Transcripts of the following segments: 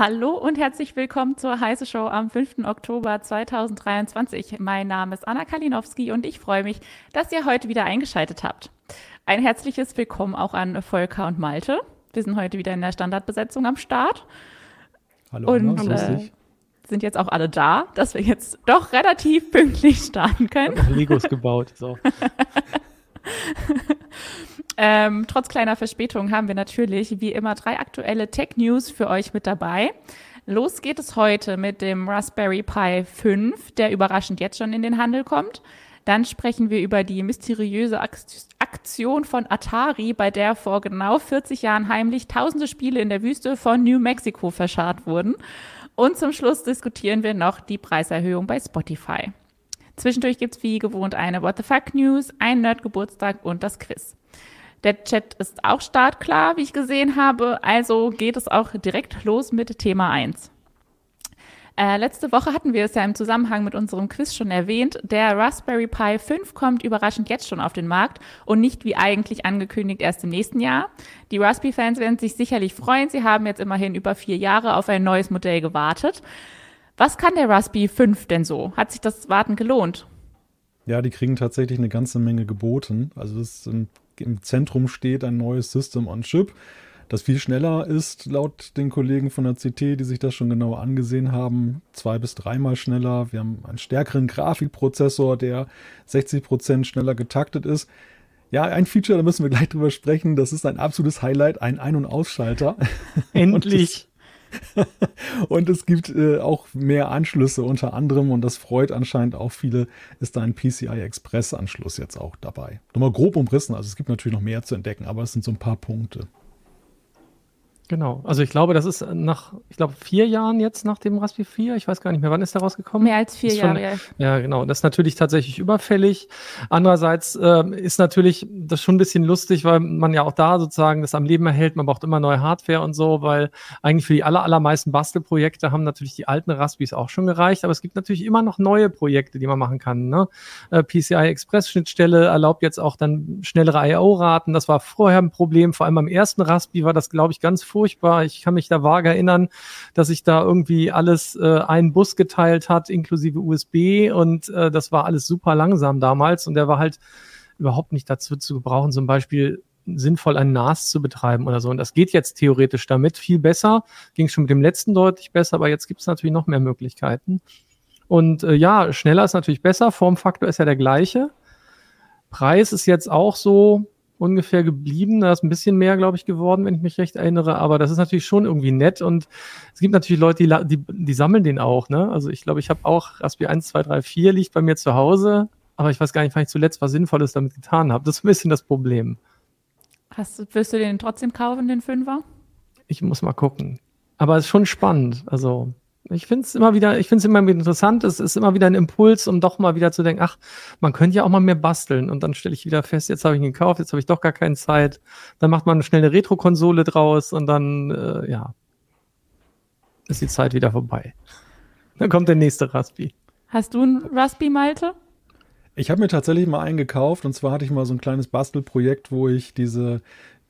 Hallo und herzlich willkommen zur Heiße Show am 5. Oktober 2023. Mein Name ist Anna Kalinowski und ich freue mich, dass ihr heute wieder eingeschaltet habt. Ein herzliches Willkommen auch an Volker und Malte. Wir sind heute wieder in der Standardbesetzung am Start. Hallo, und Anna, äh, sind jetzt auch alle da, dass wir jetzt doch relativ pünktlich starten können. Legos gebaut. So. Ähm, trotz kleiner Verspätung haben wir natürlich wie immer drei aktuelle Tech-News für euch mit dabei. Los geht es heute mit dem Raspberry Pi 5, der überraschend jetzt schon in den Handel kommt. Dann sprechen wir über die mysteriöse Aktion von Atari, bei der vor genau 40 Jahren heimlich tausende Spiele in der Wüste von New Mexico verscharrt wurden. Und zum Schluss diskutieren wir noch die Preiserhöhung bei Spotify. Zwischendurch gibt es wie gewohnt eine What the Fuck News, ein Nerd-Geburtstag und das Quiz. Der Chat ist auch startklar, wie ich gesehen habe. Also geht es auch direkt los mit Thema 1. Äh, letzte Woche hatten wir es ja im Zusammenhang mit unserem Quiz schon erwähnt. Der Raspberry Pi 5 kommt überraschend jetzt schon auf den Markt und nicht wie eigentlich angekündigt erst im nächsten Jahr. Die Raspberry-Fans werden sich sicherlich freuen. Sie haben jetzt immerhin über vier Jahre auf ein neues Modell gewartet. Was kann der Raspberry 5 denn so? Hat sich das Warten gelohnt? Ja, die kriegen tatsächlich eine ganze Menge geboten. Also das im im Zentrum steht ein neues System on Chip, das viel schneller ist, laut den Kollegen von der CT, die sich das schon genauer angesehen haben. Zwei bis dreimal schneller. Wir haben einen stärkeren Grafikprozessor, der 60 Prozent schneller getaktet ist. Ja, ein Feature, da müssen wir gleich drüber sprechen. Das ist ein absolutes Highlight, ein Ein- und Ausschalter. Endlich. und es gibt äh, auch mehr Anschlüsse unter anderem und das freut anscheinend auch viele, ist da ein PCI Express Anschluss jetzt auch dabei. Nochmal grob umrissen, also es gibt natürlich noch mehr zu entdecken, aber es sind so ein paar Punkte. Genau. Also ich glaube, das ist nach, ich glaube, vier Jahren jetzt nach dem Raspberry 4. Ich weiß gar nicht mehr, wann ist der rausgekommen? Mehr als vier Jahre. ja. ja, genau. Das ist natürlich tatsächlich überfällig. Andererseits äh, ist natürlich das schon ein bisschen lustig, weil man ja auch da sozusagen das am Leben erhält. Man braucht immer neue Hardware und so, weil eigentlich für die aller, allermeisten Bastelprojekte haben natürlich die alten Raspberries auch schon gereicht. Aber es gibt natürlich immer noch neue Projekte, die man machen kann. Ne? Äh, PCI Express Schnittstelle erlaubt jetzt auch dann schnellere I.O.-Raten. Das war vorher ein Problem. Vor allem beim ersten Raspberry war das, glaube ich, ganz furchtbar furchtbar. Ich kann mich da vage erinnern, dass sich da irgendwie alles äh, einen Bus geteilt hat, inklusive USB und äh, das war alles super langsam damals und der war halt überhaupt nicht dazu zu gebrauchen, zum Beispiel sinnvoll ein NAS zu betreiben oder so. Und das geht jetzt theoretisch damit viel besser. Ging schon mit dem letzten deutlich besser, aber jetzt gibt es natürlich noch mehr Möglichkeiten. Und äh, ja, schneller ist natürlich besser. Formfaktor ist ja der gleiche. Preis ist jetzt auch so ungefähr geblieben. Da ist ein bisschen mehr, glaube ich, geworden, wenn ich mich recht erinnere. Aber das ist natürlich schon irgendwie nett. Und es gibt natürlich Leute, die, die, die sammeln den auch. Ne? Also ich glaube, ich habe auch Raspberry 1, 2, 3, 4 liegt bei mir zu Hause. Aber ich weiß gar nicht, wann ich zuletzt was Sinnvolles damit getan habe. Das ist ein bisschen das Problem. Hast, wirst du den trotzdem kaufen, den Fünfer? Ich muss mal gucken. Aber es ist schon spannend. Also ich finde es immer wieder, ich finde es immer wieder interessant. Es ist immer wieder ein Impuls, um doch mal wieder zu denken, ach, man könnte ja auch mal mehr basteln. Und dann stelle ich wieder fest, jetzt habe ich ihn gekauft, jetzt habe ich doch gar keine Zeit. Dann macht man schnell eine Retro-Konsole draus und dann, äh, ja, ist die Zeit wieder vorbei. Dann kommt der nächste Raspi. Hast du ein Raspi, Malte? Ich habe mir tatsächlich mal einen gekauft und zwar hatte ich mal so ein kleines Bastelprojekt, wo ich diese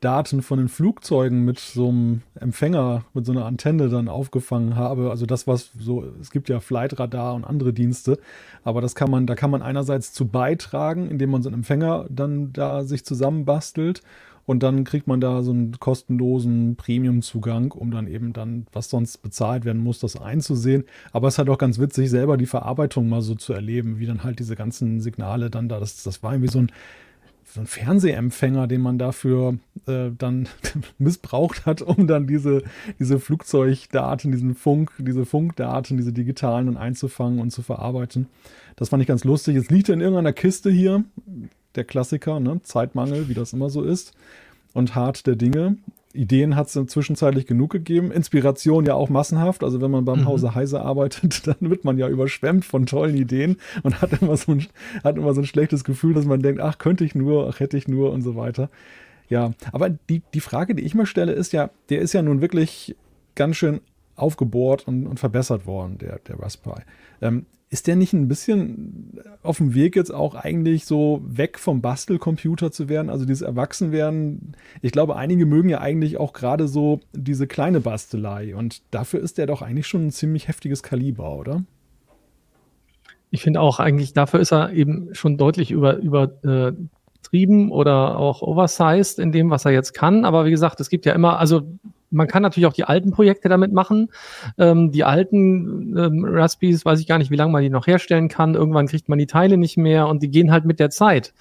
Daten von den Flugzeugen mit so einem Empfänger, mit so einer Antenne dann aufgefangen habe. Also das, was so, es gibt ja Flightradar und andere Dienste, aber das kann man, da kann man einerseits zu beitragen, indem man so einen Empfänger dann da sich zusammenbastelt und dann kriegt man da so einen kostenlosen Premium-Zugang, um dann eben dann, was sonst bezahlt werden muss, das einzusehen. Aber es ist halt auch ganz witzig, selber die Verarbeitung mal so zu erleben, wie dann halt diese ganzen Signale dann da, das, das war irgendwie so ein so ein Fernsehempfänger, den man dafür äh, dann missbraucht hat, um dann diese, diese Flugzeugdaten, diesen Funk, diese Funkdaten, diese digitalen dann einzufangen und zu verarbeiten. Das fand ich ganz lustig. Jetzt liegt er in irgendeiner Kiste hier, der Klassiker, ne? Zeitmangel, wie das immer so ist, und hart der Dinge. Ideen hat es zwischenzeitlich genug gegeben. Inspiration ja auch massenhaft. Also wenn man beim mhm. Hause Heise arbeitet, dann wird man ja überschwemmt von tollen Ideen und hat immer, so ein, hat immer so ein schlechtes Gefühl, dass man denkt, ach, könnte ich nur, ach, hätte ich nur und so weiter. Ja, aber die, die Frage, die ich mir stelle, ist ja, der ist ja nun wirklich ganz schön aufgebohrt und, und verbessert worden, der, der Raspberry. Ähm, ist der nicht ein bisschen auf dem Weg jetzt auch eigentlich so weg vom Bastelcomputer zu werden, also dieses Erwachsenwerden? Ich glaube, einige mögen ja eigentlich auch gerade so diese kleine Bastelei und dafür ist der doch eigentlich schon ein ziemlich heftiges Kaliber, oder? Ich finde auch eigentlich, dafür ist er eben schon deutlich über, übertrieben äh, oder auch oversized in dem, was er jetzt kann. Aber wie gesagt, es gibt ja immer, also man kann natürlich auch die alten Projekte damit machen. Ähm, die alten ähm, Raspberries, weiß ich gar nicht, wie lange man die noch herstellen kann. Irgendwann kriegt man die Teile nicht mehr und die gehen halt mit der Zeit.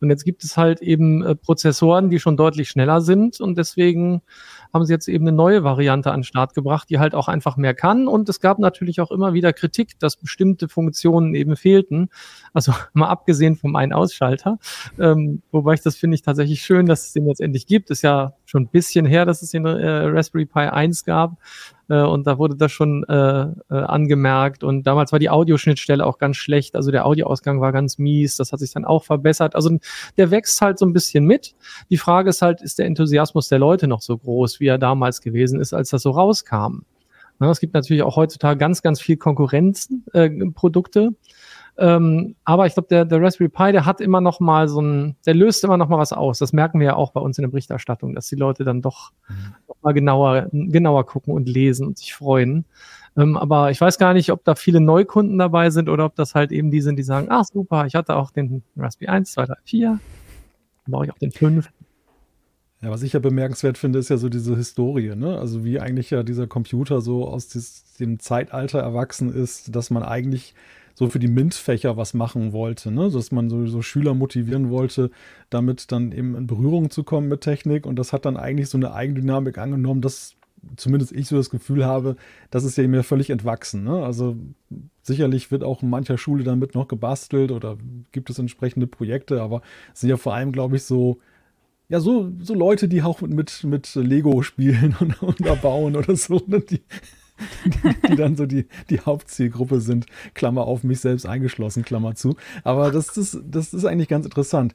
Und jetzt gibt es halt eben äh, Prozessoren, die schon deutlich schneller sind und deswegen haben sie jetzt eben eine neue Variante an den Start gebracht, die halt auch einfach mehr kann. Und es gab natürlich auch immer wieder Kritik, dass bestimmte Funktionen eben fehlten. Also mal abgesehen vom einen Ausschalter. Ähm, wobei ich das finde ich tatsächlich schön, dass es den jetzt endlich gibt. Ist ja schon ein bisschen her, dass es den äh, Raspberry Pi 1 gab. Äh, und da wurde das schon äh, äh, angemerkt. Und damals war die Audioschnittstelle auch ganz schlecht. Also der Audioausgang war ganz mies. Das hat sich dann auch verbessert. Also der wächst halt so ein bisschen mit. Die Frage ist halt, ist der Enthusiasmus der Leute noch so groß, wie er damals gewesen ist, als das so rauskam? Na, es gibt natürlich auch heutzutage ganz, ganz viel Konkurrenzen, äh. Ähm, aber ich glaube, der, der Raspberry Pi, der hat immer noch mal so ein, der löst immer noch mal was aus. Das merken wir ja auch bei uns in der Berichterstattung, dass die Leute dann doch mhm. noch mal genauer, genauer gucken und lesen und sich freuen. Ähm, aber ich weiß gar nicht, ob da viele Neukunden dabei sind oder ob das halt eben die sind, die sagen, ach super, ich hatte auch den Raspberry 1, 2, 3, 4, dann brauche ich auch den 5. Ja, was ich ja bemerkenswert finde, ist ja so diese Historie, ne? Also wie eigentlich ja dieser Computer so aus des, dem Zeitalter erwachsen ist, dass man eigentlich so für die MINT-Fächer was machen wollte, ne? dass man sowieso Schüler motivieren wollte, damit dann eben in Berührung zu kommen mit Technik. Und das hat dann eigentlich so eine Eigendynamik angenommen, dass zumindest ich so das Gefühl habe, das ist ja mir völlig entwachsen. Ne? Also sicherlich wird auch in mancher Schule damit noch gebastelt oder gibt es entsprechende Projekte, aber es sind ja vor allem, glaube ich, so ja, so, so Leute, die auch mit, mit Lego spielen und, und da bauen oder so, ne? die, die, dann so die, die Hauptzielgruppe sind. Klammer auf, mich selbst eingeschlossen, Klammer zu. Aber das ist, das ist eigentlich ganz interessant.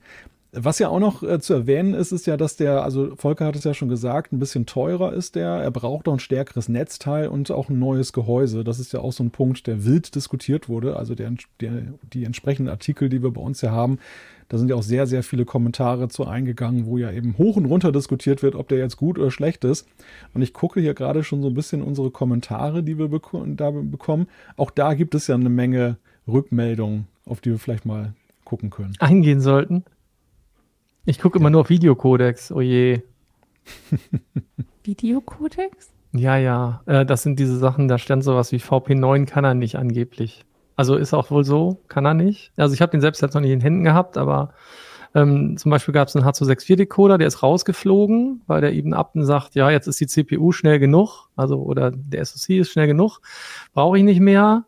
Was ja auch noch äh, zu erwähnen ist, ist ja, dass der, also Volker hat es ja schon gesagt, ein bisschen teurer ist der. Er braucht auch ein stärkeres Netzteil und auch ein neues Gehäuse. Das ist ja auch so ein Punkt, der wild diskutiert wurde. Also der, der, die entsprechenden Artikel, die wir bei uns ja haben, da sind ja auch sehr, sehr viele Kommentare zu eingegangen, wo ja eben hoch und runter diskutiert wird, ob der jetzt gut oder schlecht ist. Und ich gucke hier gerade schon so ein bisschen unsere Kommentare, die wir bek da bekommen. Auch da gibt es ja eine Menge Rückmeldungen, auf die wir vielleicht mal gucken können. Eingehen sollten. Ich gucke immer nur auf Videocodex, oh je. Videocodex? Ja, ja. Äh, das sind diese Sachen, da stand sowas wie VP9 kann er nicht angeblich. Also ist auch wohl so, kann er nicht. Also ich habe den selbst jetzt noch nicht in Händen gehabt, aber ähm, zum Beispiel gab es einen H264-Decoder, der ist rausgeflogen, weil der eben Abten sagt, ja, jetzt ist die CPU schnell genug, also oder der SoC ist schnell genug, brauche ich nicht mehr.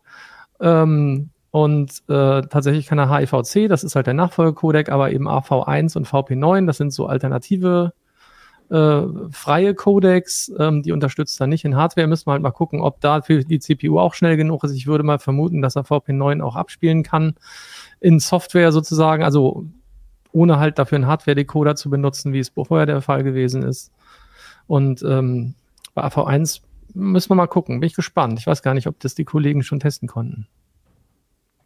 Ähm, und äh, tatsächlich kann er HIVC, das ist halt der Nachfolgecodec, aber eben AV1 und VP9, das sind so alternative äh, freie Codecs, ähm, die unterstützt er nicht in Hardware. Müssen wir halt mal gucken, ob da für die CPU auch schnell genug ist. Ich würde mal vermuten, dass er VP9 auch abspielen kann in Software sozusagen, also ohne halt dafür einen Hardware-Decoder zu benutzen, wie es vorher der Fall gewesen ist. Und ähm, bei AV1 müssen wir mal gucken. Bin ich gespannt. Ich weiß gar nicht, ob das die Kollegen schon testen konnten.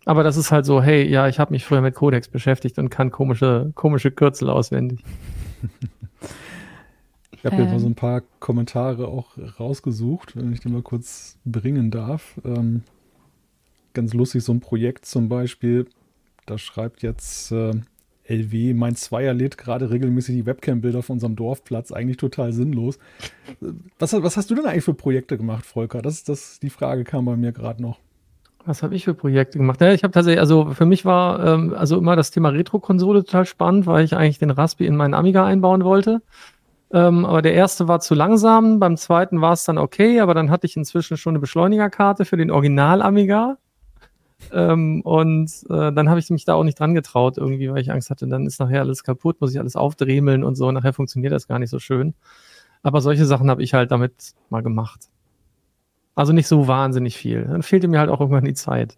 Aber das ist halt so, hey, ja, ich habe mich früher mit Codecs beschäftigt und kann komische, komische Kürzel auswendig. Ich habe ähm. hier mal so ein paar Kommentare auch rausgesucht, wenn ich die mal kurz bringen darf. Ähm, ganz lustig, so ein Projekt zum Beispiel, da schreibt jetzt äh, LW, mein Zweier lädt gerade regelmäßig die Webcam-Bilder von unserem Dorfplatz, eigentlich total sinnlos. Was, was hast du denn eigentlich für Projekte gemacht, Volker? Das, das, die Frage kam bei mir gerade noch. Was habe ich für Projekte gemacht? Ja, ich habe tatsächlich, also für mich war ähm, also immer das Thema Retro-Konsole total spannend, weil ich eigentlich den Raspi in meinen Amiga einbauen wollte. Ähm, aber der erste war zu langsam, beim zweiten war es dann okay, aber dann hatte ich inzwischen schon eine Beschleunigerkarte für den Original-Amiga. Ähm, und äh, dann habe ich mich da auch nicht dran getraut, irgendwie, weil ich Angst hatte, dann ist nachher alles kaputt, muss ich alles aufdremeln und so, nachher funktioniert das gar nicht so schön. Aber solche Sachen habe ich halt damit mal gemacht. Also nicht so wahnsinnig viel. Dann fehlte mir halt auch irgendwann die Zeit.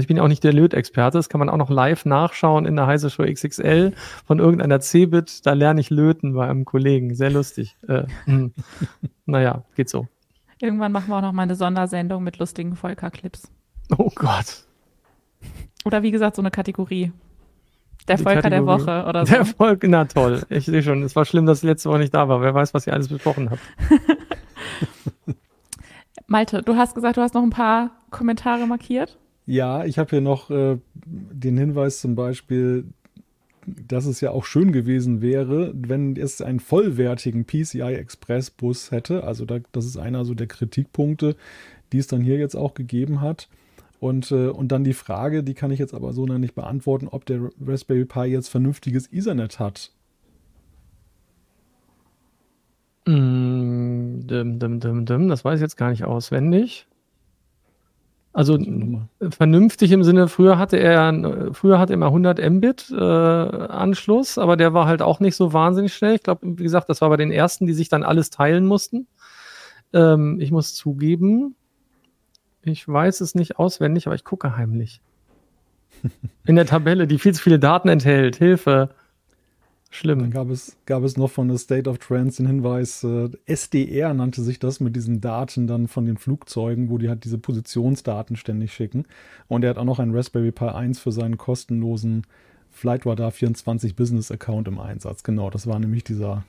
Ich bin auch nicht der Lötexperte, das kann man auch noch live nachschauen in der Heise Show XXL von irgendeiner Cebit. Da lerne ich Löten bei einem Kollegen. Sehr lustig. Äh, hm. naja, geht so. Irgendwann machen wir auch noch mal eine Sondersendung mit lustigen Volker-Clips. Oh Gott. Oder wie gesagt, so eine Kategorie. Der die Volker Kategorie. der Woche oder so. Der Volk, na toll. Ich sehe schon, es war schlimm, dass ich letzte Woche nicht da war. Wer weiß, was ihr alles besprochen habt. Malte, du hast gesagt, du hast noch ein paar Kommentare markiert. Ja, ich habe hier noch äh, den Hinweis zum Beispiel, dass es ja auch schön gewesen wäre, wenn es einen vollwertigen PCI Express Bus hätte. Also da, das ist einer so der Kritikpunkte, die es dann hier jetzt auch gegeben hat. Und, äh, und dann die Frage, die kann ich jetzt aber so noch nicht beantworten, ob der Raspberry Pi jetzt vernünftiges Ethernet hat. Mm. Das weiß ich jetzt gar nicht auswendig. Also vernünftig im Sinne, früher hatte er, früher hatte er immer 100 Mbit äh, Anschluss, aber der war halt auch nicht so wahnsinnig schnell. Ich glaube, wie gesagt, das war bei den ersten, die sich dann alles teilen mussten. Ähm, ich muss zugeben, ich weiß es nicht auswendig, aber ich gucke heimlich. In der Tabelle, die viel zu viele Daten enthält. Hilfe. Schlimm. Dann gab es, gab es noch von der State of Trends den Hinweis, äh, SDR nannte sich das mit diesen Daten dann von den Flugzeugen, wo die halt diese Positionsdaten ständig schicken. Und er hat auch noch einen Raspberry Pi 1 für seinen kostenlosen Flightradar 24 Business Account im Einsatz. Genau, das war nämlich dieser,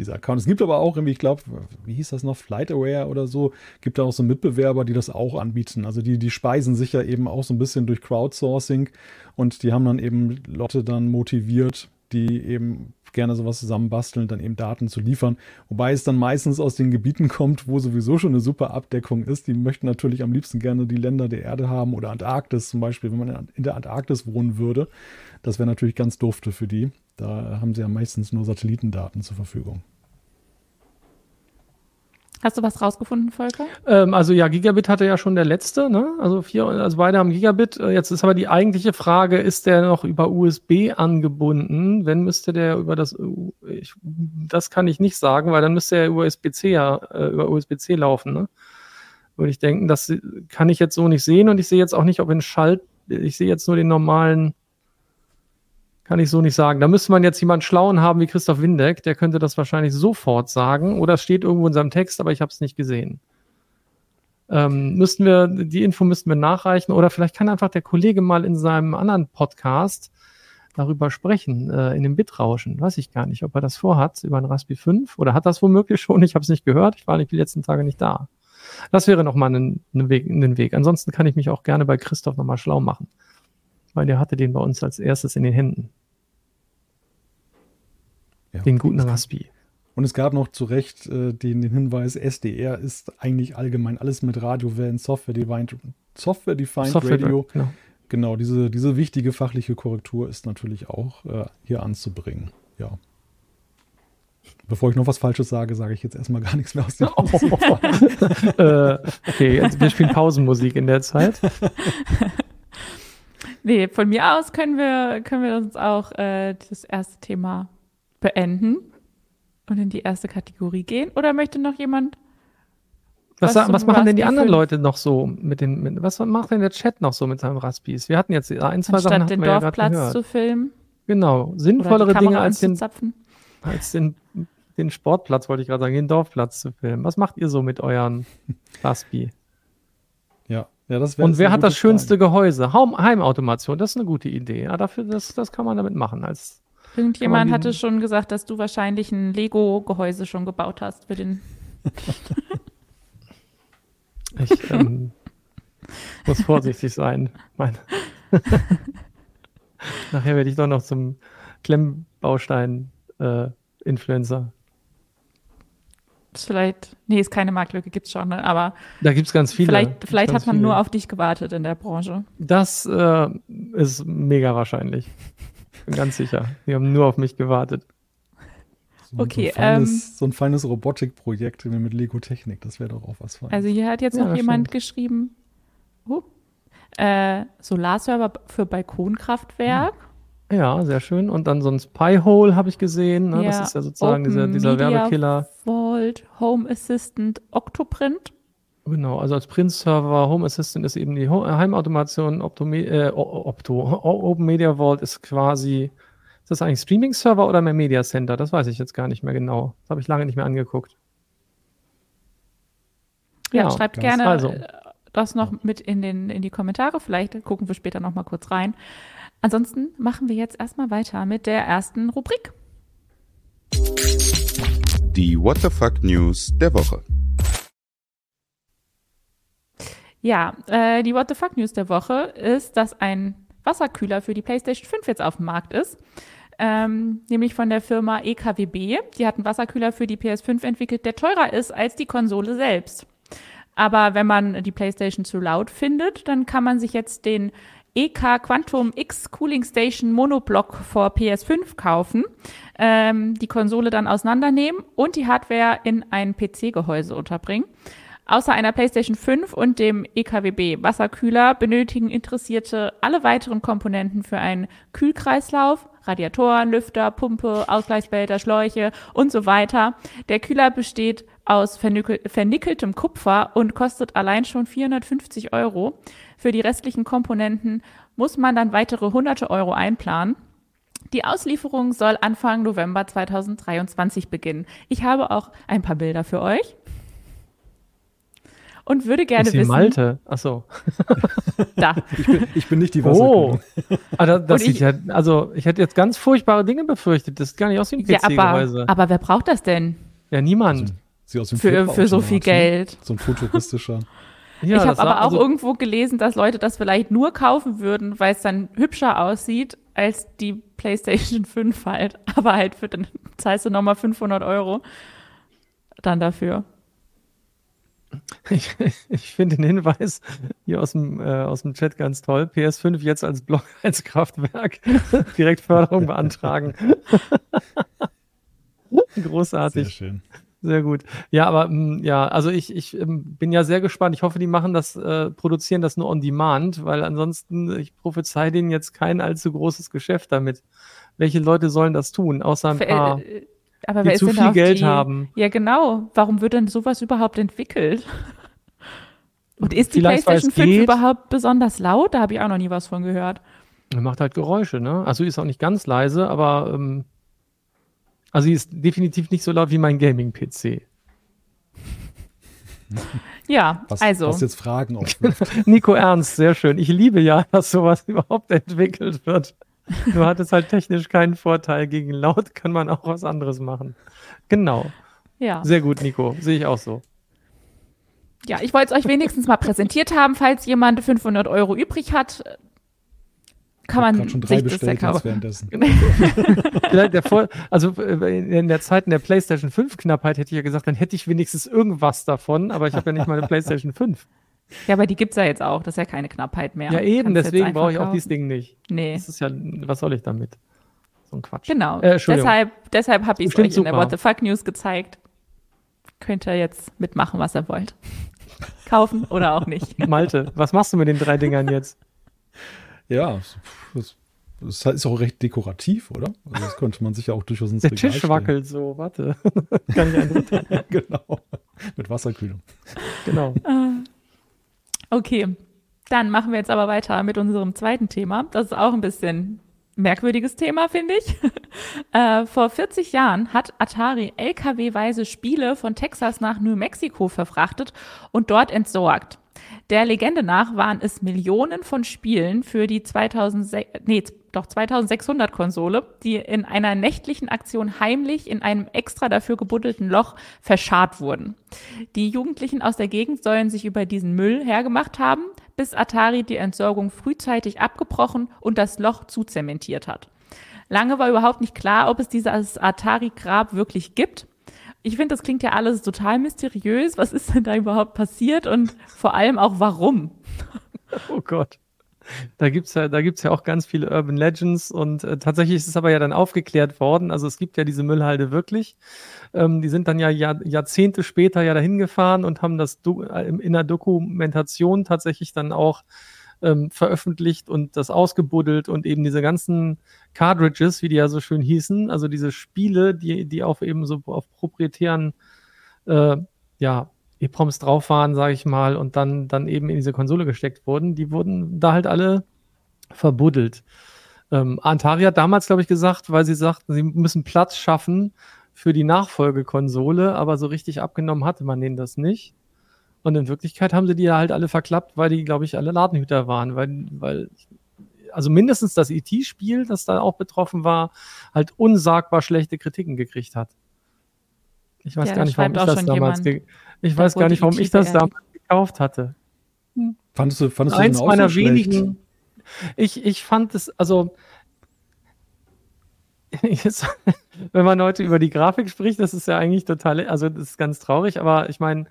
dieser Account. Es gibt aber auch irgendwie, ich glaube, wie hieß das noch, FlightAware oder so, gibt da auch so Mitbewerber, die das auch anbieten. Also die, die speisen sich ja eben auch so ein bisschen durch Crowdsourcing und die haben dann eben Lotte dann motiviert, die eben gerne sowas zusammenbasteln, dann eben Daten zu liefern. Wobei es dann meistens aus den Gebieten kommt, wo sowieso schon eine super Abdeckung ist. Die möchten natürlich am liebsten gerne die Länder der Erde haben oder Antarktis zum Beispiel, wenn man in der Antarktis wohnen würde. Das wäre natürlich ganz dufte für die. Da haben sie ja meistens nur Satellitendaten zur Verfügung. Hast du was rausgefunden, Volker? Ähm, also ja, Gigabit hatte ja schon der letzte, ne? Also vier, also beide haben Gigabit. Äh, jetzt ist aber die eigentliche Frage, ist der noch über USB angebunden? Wenn müsste der über das, ich, das kann ich nicht sagen, weil dann müsste er über USB-C ja, äh, über USB-C laufen, ne? Würde ich denken, das kann ich jetzt so nicht sehen und ich sehe jetzt auch nicht, ob in Schalt, ich sehe jetzt nur den normalen kann ich so nicht sagen. Da müsste man jetzt jemanden Schlauen haben wie Christoph Windeck, der könnte das wahrscheinlich sofort sagen. Oder es steht irgendwo in seinem Text, aber ich habe es nicht gesehen. Ähm, müssten wir, die Info müssten wir nachreichen. Oder vielleicht kann einfach der Kollege mal in seinem anderen Podcast darüber sprechen, äh, in dem Bitrauschen. Weiß ich gar nicht, ob er das vorhat, über ein Raspi 5. Oder hat das womöglich schon? Ich habe es nicht gehört. Ich war nicht die letzten Tage nicht da. Das wäre nochmal ein, ein, ein Weg. Ansonsten kann ich mich auch gerne bei Christoph nochmal schlau machen weil der hatte den bei uns als erstes in den Händen. Ja, den guten Raspi. Und es gab noch zu Recht äh, den, den, Hinweis, SDR ist eigentlich allgemein alles mit Radiowellen, Software-Defined Software -defined Software Radio. Genau. genau, diese, diese wichtige fachliche Korrektur ist natürlich auch äh, hier anzubringen. Ja. Bevor ich noch was Falsches sage, sage ich jetzt erstmal gar nichts mehr aus dem oh. äh, Okay, jetzt, wir spielen Pausenmusik in der Zeit. Nee, von mir aus können wir, können wir uns auch äh, das erste Thema beenden und in die erste Kategorie gehen. Oder möchte noch jemand? Was, was, was machen denn die anderen Leute noch so mit den, mit, was macht denn der Chat noch so mit seinen Raspis? Wir hatten jetzt ein, zwei Anstatt Sachen. den Dorfplatz ja zu filmen. Genau, sinnvollere Dinge als den, als den, den Sportplatz, wollte ich gerade sagen, den Dorfplatz zu filmen. Was macht ihr so mit euren Raspi? Ja, Und wer hat das schönste Frage. Gehäuse? Heimautomation, das ist eine gute Idee. Ja, dafür, das, das kann man damit machen. Als, Irgendjemand hatte schon gesagt, dass du wahrscheinlich ein Lego-Gehäuse schon gebaut hast für den. ich ähm, muss vorsichtig sein. Mein Nachher werde ich doch noch zum Klemmbaustein-Influencer. Äh, vielleicht, nee, ist keine Marktlücke, gibt's schon, ne? aber. Da gibt's ganz viele. Vielleicht, vielleicht hat man viele. nur auf dich gewartet in der Branche. Das äh, ist mega wahrscheinlich. Bin ganz sicher. Die haben nur auf mich gewartet. So okay. So ein feines, ähm, so ein feines Robotikprojekt mit Lego Technik, das wäre doch auch was Feines. Also hier hat jetzt ja, noch jemand stimmt. geschrieben, uh, äh, Solarserver für Balkonkraftwerk. Hm. Ja, sehr schön. Und dann sonst Pi-Hole habe ich gesehen. Ne? Ja, das ist ja sozusagen dieser, dieser Werbekiller. Vault, Home Assistant, Octoprint. Genau, also als Print-Server, Home Assistant ist eben die Heimautomation, Opto, äh, Opto, Open Media Vault ist quasi, ist das eigentlich Streaming-Server oder mehr Media Center? Das weiß ich jetzt gar nicht mehr genau. Das habe ich lange nicht mehr angeguckt. Ja, ja schreibt gerne also. das noch mit in, den, in die Kommentare. Vielleicht gucken wir später noch mal kurz rein. Ansonsten machen wir jetzt erstmal weiter mit der ersten Rubrik. Die What the Fuck News der Woche. Ja, äh, die What the Fuck News der Woche ist, dass ein Wasserkühler für die PlayStation 5 jetzt auf dem Markt ist. Ähm, nämlich von der Firma EKWB. Die hat einen Wasserkühler für die PS5 entwickelt, der teurer ist als die Konsole selbst. Aber wenn man die PlayStation zu laut findet, dann kann man sich jetzt den EK Quantum X Cooling Station Monoblock vor PS5 kaufen, ähm, die Konsole dann auseinandernehmen und die Hardware in ein PC-Gehäuse unterbringen. Außer einer PlayStation 5 und dem EKWB Wasserkühler benötigen Interessierte alle weiteren Komponenten für einen Kühlkreislauf, Radiatoren, Lüfter, Pumpe, Ausgleichsbehälter, Schläuche und so weiter. Der Kühler besteht aus vernickel vernickeltem Kupfer und kostet allein schon 450 Euro. Für die restlichen Komponenten muss man dann weitere hunderte Euro einplanen. Die Auslieferung soll Anfang November 2023 beginnen. Ich habe auch ein paar Bilder für euch und würde gerne ist wissen. Malte. Achso. da. Ich bin, ich bin nicht die Wasserkühlung. Oh. Ah, das, das ich, ja, also ich hätte jetzt ganz furchtbare Dinge befürchtet. Das ist gar nicht aus dem PC-Gehäuse. Ja, aber, aber wer braucht das denn? Ja, niemand. Also, für, für so viel Geld. Ne? So ein futuristischer. Ja, ich habe aber auch also irgendwo gelesen, dass Leute das vielleicht nur kaufen würden, weil es dann hübscher aussieht als die PlayStation 5 halt. Aber halt für dann zahlst du nochmal 500 Euro dann dafür. Ich, ich finde den Hinweis hier aus dem, äh, aus dem Chat ganz toll. PS5 jetzt als Blockheizkraftwerk. Direkt Förderung beantragen. Großartig. Sehr schön. Sehr gut. Ja, aber mh, mm, ja, also ich, ich ähm, bin ja sehr gespannt. Ich hoffe, die machen das, äh, produzieren das nur on demand, weil ansonsten, ich prophezei denen jetzt kein allzu großes Geschäft damit. Welche Leute sollen das tun, außer ein paar? Äh, aber die wer zu viel Geld die, haben. Ja, genau. Warum wird denn sowas überhaupt entwickelt? Und ist die Vielleicht, PlayStation 5 geht. überhaupt besonders laut? Da habe ich auch noch nie was von gehört. Er macht halt Geräusche, ne? Also ist auch nicht ganz leise, aber ähm, also sie ist definitiv nicht so laut wie mein Gaming-PC. Ja, was, also. Was jetzt Fragen aufwirft. Nico Ernst, sehr schön. Ich liebe ja, dass sowas überhaupt entwickelt wird. Nur hat es halt technisch keinen Vorteil. Gegen laut kann man auch was anderes machen. Genau. Ja. Sehr gut, Nico. Sehe ich auch so. Ja, ich wollte es euch wenigstens mal präsentiert haben, falls jemand 500 Euro übrig hat. Kann man schon drei sich das bestellt kaufen. jetzt währenddessen. Vielleicht der Vor also äh, in der Zeit in der PlayStation 5 Knappheit hätte ich ja gesagt, dann hätte ich wenigstens irgendwas davon, aber ich habe ja nicht mal eine PlayStation 5. Ja, aber die gibt es ja jetzt auch. Das ist ja keine Knappheit mehr. Ja, eben, Kannst deswegen brauche ich auch kaufen. dieses Ding nicht. Nee. Das ist ja, was soll ich damit? So ein Quatsch. Genau. Äh, deshalb deshalb habe ich es euch in der. What the Fuck News gezeigt. Könnt ihr jetzt mitmachen, was ihr wollt. Kaufen oder auch nicht. Malte, was machst du mit den drei Dingern jetzt? Ja, das, das ist auch recht dekorativ, oder? Also das könnte man sich ja auch durchaus ins Der Regal Tisch stellen. wackelt so, warte. Kann ich einen genau. Mit Wasserkühlung. Genau. Okay, dann machen wir jetzt aber weiter mit unserem zweiten Thema. Das ist auch ein bisschen merkwürdiges Thema, finde ich. äh, vor 40 Jahren hat Atari LKW-weise Spiele von Texas nach New Mexico verfrachtet und dort entsorgt. Der Legende nach waren es Millionen von Spielen für die 2006, nee, doch 2600 Konsole, die in einer nächtlichen Aktion heimlich in einem extra dafür gebuddelten Loch verscharrt wurden. Die Jugendlichen aus der Gegend sollen sich über diesen Müll hergemacht haben, bis Atari die Entsorgung frühzeitig abgebrochen und das Loch zuzementiert hat. Lange war überhaupt nicht klar, ob es dieses Atari-Grab wirklich gibt. Ich finde, das klingt ja alles total mysteriös. Was ist denn da überhaupt passiert und vor allem auch warum? Oh Gott. Da gibt's ja, da gibt's ja auch ganz viele Urban Legends und äh, tatsächlich ist es aber ja dann aufgeklärt worden. Also es gibt ja diese Müllhalde wirklich. Ähm, die sind dann ja Jahr, Jahrzehnte später ja dahin gefahren und haben das Do äh, in der Dokumentation tatsächlich dann auch ähm, veröffentlicht und das ausgebuddelt und eben diese ganzen Cartridges, wie die ja so schön hießen, also diese Spiele, die, die auf eben so auf proprietären äh, ja, EPROMs drauf waren, sage ich mal, und dann, dann eben in diese Konsole gesteckt wurden, die wurden da halt alle verbuddelt. Ähm, Atari hat damals, glaube ich, gesagt, weil sie sagten, sie müssen Platz schaffen für die Nachfolgekonsole, aber so richtig abgenommen hatte man denen das nicht. Und in Wirklichkeit haben sie die halt alle verklappt, weil die, glaube ich, alle Ladenhüter waren, weil, weil also mindestens das ET-Spiel, das da auch betroffen war, halt unsagbar schlechte Kritiken gekriegt hat. Ich weiß ja, gar nicht, warum ich das damals, ich weiß gar nicht, warum ich das damals gekauft hatte. Hm. Fandest du, fandest Eins du meiner so wenigen. Ich, ich fand es, also jetzt, wenn man heute über die Grafik spricht, das ist ja eigentlich total, also das ist ganz traurig, aber ich meine,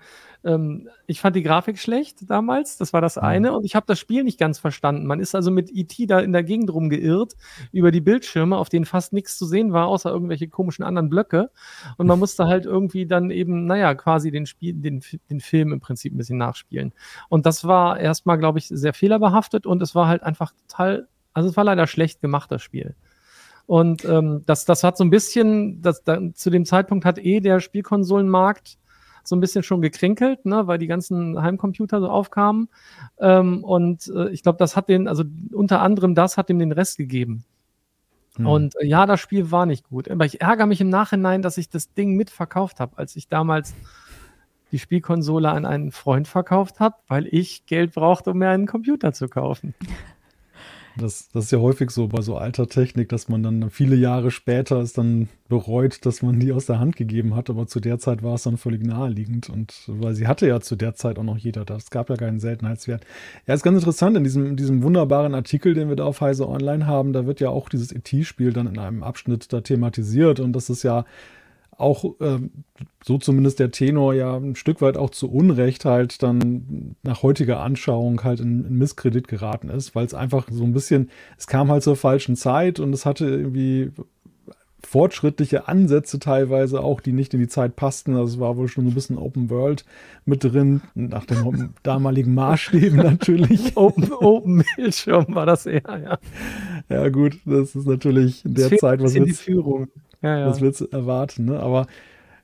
ähm, ich fand die Grafik schlecht damals, das war das mhm. eine, und ich habe das Spiel nicht ganz verstanden. Man ist also mit E.T. da in der Gegend rumgeirrt über die Bildschirme, auf denen fast nichts zu sehen war, außer irgendwelche komischen anderen Blöcke. Und man musste halt irgendwie dann eben, naja, quasi den Spiel, den, den Film im Prinzip ein bisschen nachspielen. Und das war erstmal, glaube ich, sehr fehlerbehaftet und es war halt einfach total, also es war leider schlecht gemacht, das Spiel. Und ähm, das, das hat so ein bisschen, das, da, zu dem Zeitpunkt hat eh der Spielkonsolenmarkt so ein bisschen schon gekrinkelt, ne, weil die ganzen Heimcomputer so aufkamen. Ähm, und äh, ich glaube, das hat den, also unter anderem das hat ihm den Rest gegeben. Mhm. Und äh, ja, das Spiel war nicht gut. Aber ich ärgere mich im Nachhinein, dass ich das Ding mitverkauft habe, als ich damals die Spielkonsole an einen Freund verkauft habe, weil ich Geld brauchte, um mir einen Computer zu kaufen. Das, das ist ja häufig so bei so alter Technik, dass man dann viele Jahre später es dann bereut, dass man die aus der Hand gegeben hat. Aber zu der Zeit war es dann völlig naheliegend. Und weil sie hatte ja zu der Zeit auch noch jeder das. Es gab ja keinen Seltenheitswert. Ja, ist ganz interessant. In diesem, in diesem wunderbaren Artikel, den wir da auf Heise Online haben, da wird ja auch dieses ET-Spiel dann in einem Abschnitt da thematisiert. Und das ist ja auch ähm, so zumindest der Tenor ja ein Stück weit auch zu Unrecht halt dann nach heutiger Anschauung halt in, in Misskredit geraten ist, weil es einfach so ein bisschen, es kam halt zur falschen Zeit und es hatte irgendwie fortschrittliche Ansätze teilweise auch, die nicht in die Zeit passten. Also es war wohl schon so ein bisschen Open World mit drin, nach den damaligen Maßstäben natürlich. Open, Open Bildschirm war das eher, ja. Ja gut, das ist natürlich in der Zeit, was in die Führung. Ja, ja. Was willst du erwarten, ne? Aber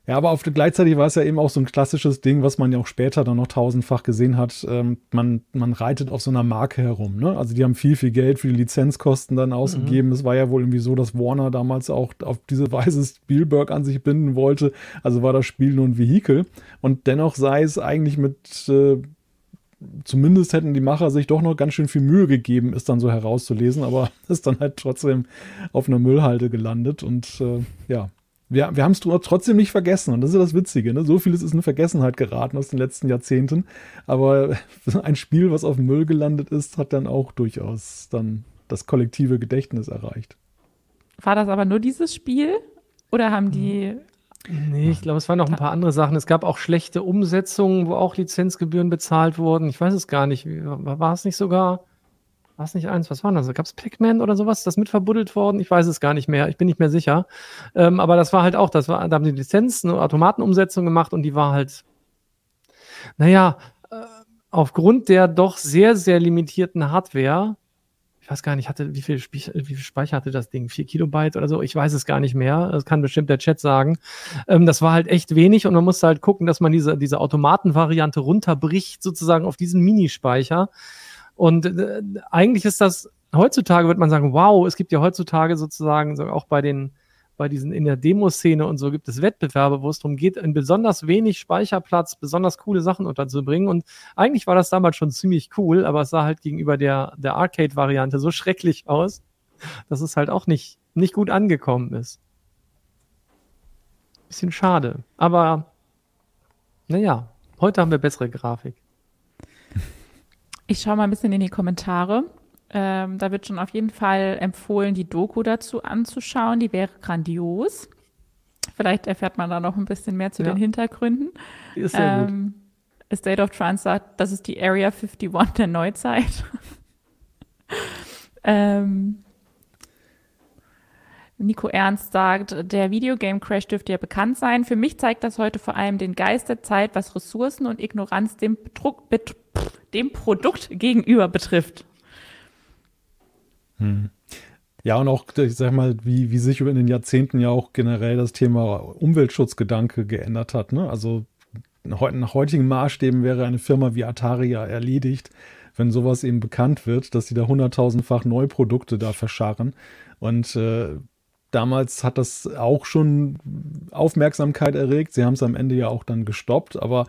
ja, aber auf, gleichzeitig war es ja eben auch so ein klassisches Ding, was man ja auch später dann noch tausendfach gesehen hat. Ähm, man, man reitet auf so einer Marke herum. Ne? Also die haben viel, viel Geld für die Lizenzkosten dann ausgegeben. Mhm. Es war ja wohl irgendwie so, dass Warner damals auch auf diese Weise Spielberg an sich binden wollte. Also war das Spiel nur ein Vehikel. Und dennoch sei es eigentlich mit äh, zumindest hätten die Macher sich doch noch ganz schön viel Mühe gegeben, es dann so herauszulesen, aber ist dann halt trotzdem auf einer Müllhalde gelandet und äh, ja. Wir, wir haben es trotzdem nicht vergessen und das ist ja das Witzige. Ne? So vieles ist in Vergessenheit geraten aus den letzten Jahrzehnten, aber ein Spiel, was auf dem Müll gelandet ist, hat dann auch durchaus dann das kollektive Gedächtnis erreicht. War das aber nur dieses Spiel oder haben die Nee, ich glaube, es waren noch ein paar andere Sachen. Es gab auch schlechte Umsetzungen, wo auch Lizenzgebühren bezahlt wurden. Ich weiß es gar nicht. War es nicht sogar, war es nicht eins? Was war das? Gab es Pac-Man oder sowas? Das mit verbuddelt worden? Ich weiß es gar nicht mehr. Ich bin nicht mehr sicher. Ähm, aber das war halt auch, das war, da haben die Lizenz eine Automatenumsetzung gemacht und die war halt, naja, äh, aufgrund der doch sehr, sehr limitierten Hardware weiß gar nicht, hatte, wie viel, wie viel Speicher hatte das Ding? Vier Kilobyte oder so? Ich weiß es gar nicht mehr. Das kann bestimmt der Chat sagen. Ähm, das war halt echt wenig und man musste halt gucken, dass man diese, diese Automatenvariante runterbricht, sozusagen auf diesen Minispeicher. Und äh, eigentlich ist das, heutzutage wird man sagen, wow, es gibt ja heutzutage sozusagen so auch bei den bei diesen in der Demoszene und so gibt es Wettbewerbe, wo es darum geht, in besonders wenig Speicherplatz besonders coole Sachen unterzubringen. Und eigentlich war das damals schon ziemlich cool, aber es sah halt gegenüber der, der Arcade-Variante so schrecklich aus, dass es halt auch nicht, nicht gut angekommen ist. Bisschen schade. Aber naja, heute haben wir bessere Grafik. Ich schaue mal ein bisschen in die Kommentare. Ähm, da wird schon auf jeden Fall empfohlen, die Doku dazu anzuschauen. Die wäre grandios. Vielleicht erfährt man da noch ein bisschen mehr zu ja. den Hintergründen. Die ist sehr ähm, gut. State of Trance sagt, das ist die Area 51 der Neuzeit. ähm, Nico Ernst sagt, der Videogame Crash dürfte ja bekannt sein. Für mich zeigt das heute vor allem den Geist der Zeit, was Ressourcen und Ignoranz dem, Betrug, Bet, dem Produkt gegenüber betrifft. Ja, und auch, ich sag mal, wie, wie sich in den Jahrzehnten ja auch generell das Thema Umweltschutzgedanke geändert hat. Ne? Also nach heutigen Maßstäben wäre eine Firma wie Atari ja erledigt, wenn sowas eben bekannt wird, dass sie da hunderttausendfach Neuprodukte da verscharren. Und äh, damals hat das auch schon Aufmerksamkeit erregt. Sie haben es am Ende ja auch dann gestoppt, aber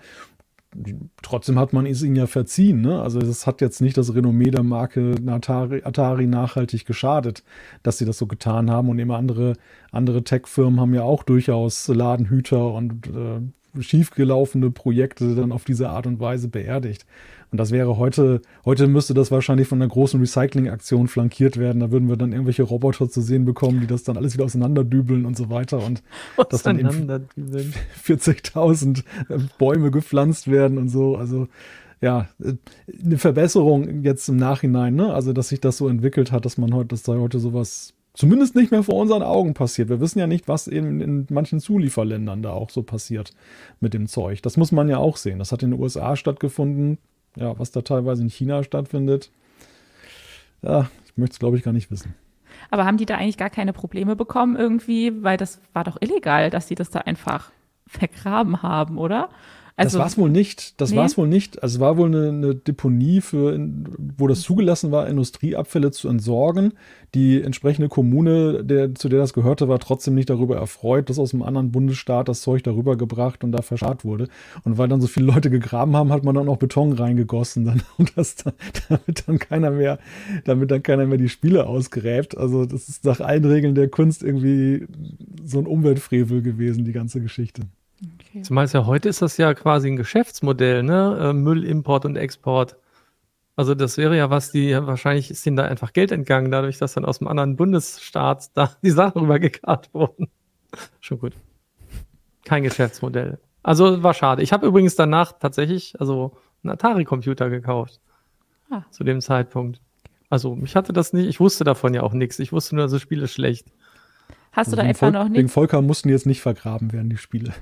trotzdem hat man es ihnen ja verziehen. Ne? Also das hat jetzt nicht das Renommee der Marke Atari, Atari nachhaltig geschadet, dass sie das so getan haben. Und immer andere, andere Tech-Firmen haben ja auch durchaus Ladenhüter und äh, schiefgelaufene Projekte dann auf diese Art und Weise beerdigt. Und das wäre heute, heute müsste das wahrscheinlich von einer großen Recycling-Aktion flankiert werden. Da würden wir dann irgendwelche Roboter zu sehen bekommen, die das dann alles wieder auseinanderdübeln und so weiter. Und dass dann 40.000 äh, Bäume gepflanzt werden und so. Also ja, äh, eine Verbesserung jetzt im Nachhinein, ne? Also, dass sich das so entwickelt hat, dass man heute, dass da heute sowas zumindest nicht mehr vor unseren Augen passiert. Wir wissen ja nicht, was eben in manchen Zulieferländern da auch so passiert mit dem Zeug. Das muss man ja auch sehen. Das hat in den USA stattgefunden ja, was da teilweise in China stattfindet, ja, ich möchte es, glaube ich, gar nicht wissen. Aber haben die da eigentlich gar keine Probleme bekommen irgendwie? Weil das war doch illegal, dass sie das da einfach vergraben haben, oder? Also, das war es wohl nicht. Das nee. war es wohl nicht. Also es war wohl eine, eine Deponie, für, wo das zugelassen war, Industrieabfälle zu entsorgen. Die entsprechende Kommune, der, zu der das gehörte, war trotzdem nicht darüber erfreut, dass aus einem anderen Bundesstaat das Zeug darüber gebracht und da verscharrt wurde. Und weil dann so viele Leute gegraben haben, hat man dann auch Beton reingegossen, dann, und das, damit dann keiner mehr, damit dann keiner mehr die Spiele ausgräbt. Also das ist nach allen Regeln der Kunst irgendwie so ein Umweltfrevel gewesen, die ganze Geschichte. Okay. Zumal ja heute ist das ja quasi ein Geschäftsmodell, ne? Äh, Müllimport und Export. Also das wäre ja was, die wahrscheinlich ist ihnen da einfach Geld entgangen, dadurch, dass dann aus dem anderen Bundesstaat da die Sachen rübergekarrt wurden. Schon gut. Kein Geschäftsmodell. Also war schade. Ich habe übrigens danach tatsächlich also einen Atari-Computer gekauft. Ah. Zu dem Zeitpunkt. Also mich hatte das nicht, ich wusste davon ja auch nichts. Ich wusste nur, das Spiel ist schlecht. Hast du da einfach Vol noch nicht? Wegen Volker mussten jetzt nicht vergraben werden, die Spiele.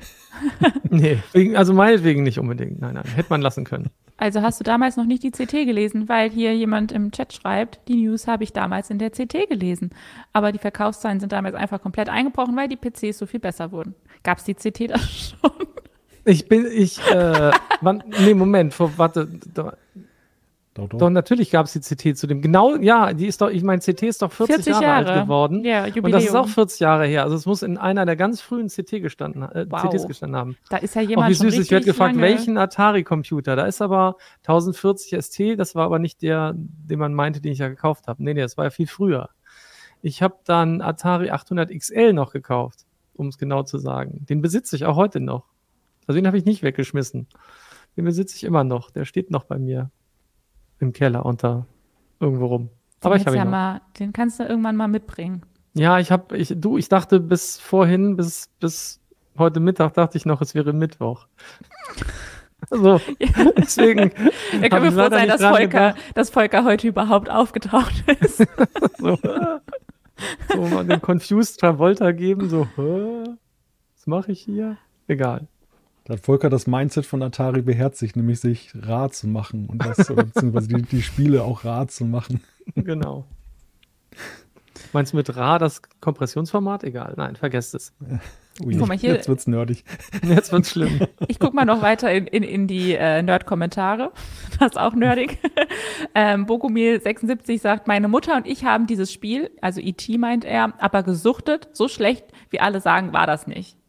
nee, also meinetwegen nicht unbedingt. Nein, nein, hätte man lassen können. Also hast du damals noch nicht die CT gelesen, weil hier jemand im Chat schreibt, die News habe ich damals in der CT gelesen. Aber die Verkaufszahlen sind damals einfach komplett eingebrochen, weil die PCs so viel besser wurden. Gab es die CT da schon? Ich bin, ich, äh, wann, nee, Moment, vor, warte, da, doch, doch. doch natürlich gab es die CT zu dem. Genau, ja, die ist doch, ich meine, CT ist doch 40, 40 Jahre, Jahre, alt geworden. Ja, Jubiläum. Und das ist auch 40 Jahre her. Also es muss in einer der ganz frühen CT gestanden, äh, wow. CTs gestanden haben. Da ist ja jemand auch wie süß, ich werde gefragt, lange. welchen Atari-Computer? Da ist aber 1040 ST, das war aber nicht der, den man meinte, den ich ja gekauft habe. Nee, nee, das war ja viel früher. Ich habe dann Atari 800 XL noch gekauft, um es genau zu sagen. Den besitze ich auch heute noch. Also den habe ich nicht weggeschmissen. Den besitze ich immer noch. Der steht noch bei mir im Keller unter irgendwo rum. Den Aber ich habe ja ihn mal, den kannst du irgendwann mal mitbringen. Ja, ich habe, ich, du, ich dachte bis vorhin, bis, bis heute Mittag dachte ich noch, es wäre Mittwoch. So, ja. deswegen. Da können wir froh sein, dass Volker, dass Volker heute überhaupt aufgetaucht ist. so, so mal den Confused Travolta geben, so, was mache ich hier? Egal. Da hat Volker das Mindset von Atari beherzigt, nämlich sich rar zu machen und das, beziehungsweise die, die Spiele auch rar zu machen. Genau. Meinst du mit rar das Kompressionsformat? Egal, nein, vergesst es. Ui, Guck mal, hier, jetzt wird's nerdig. Jetzt wird's schlimm. Ich guck mal noch weiter in, in, in die äh, Nerd-Kommentare. Das ist auch nerdig. ähm, Bogomil76 sagt, meine Mutter und ich haben dieses Spiel, also E.T. meint er, aber gesuchtet. So schlecht, wie alle sagen, war das nicht.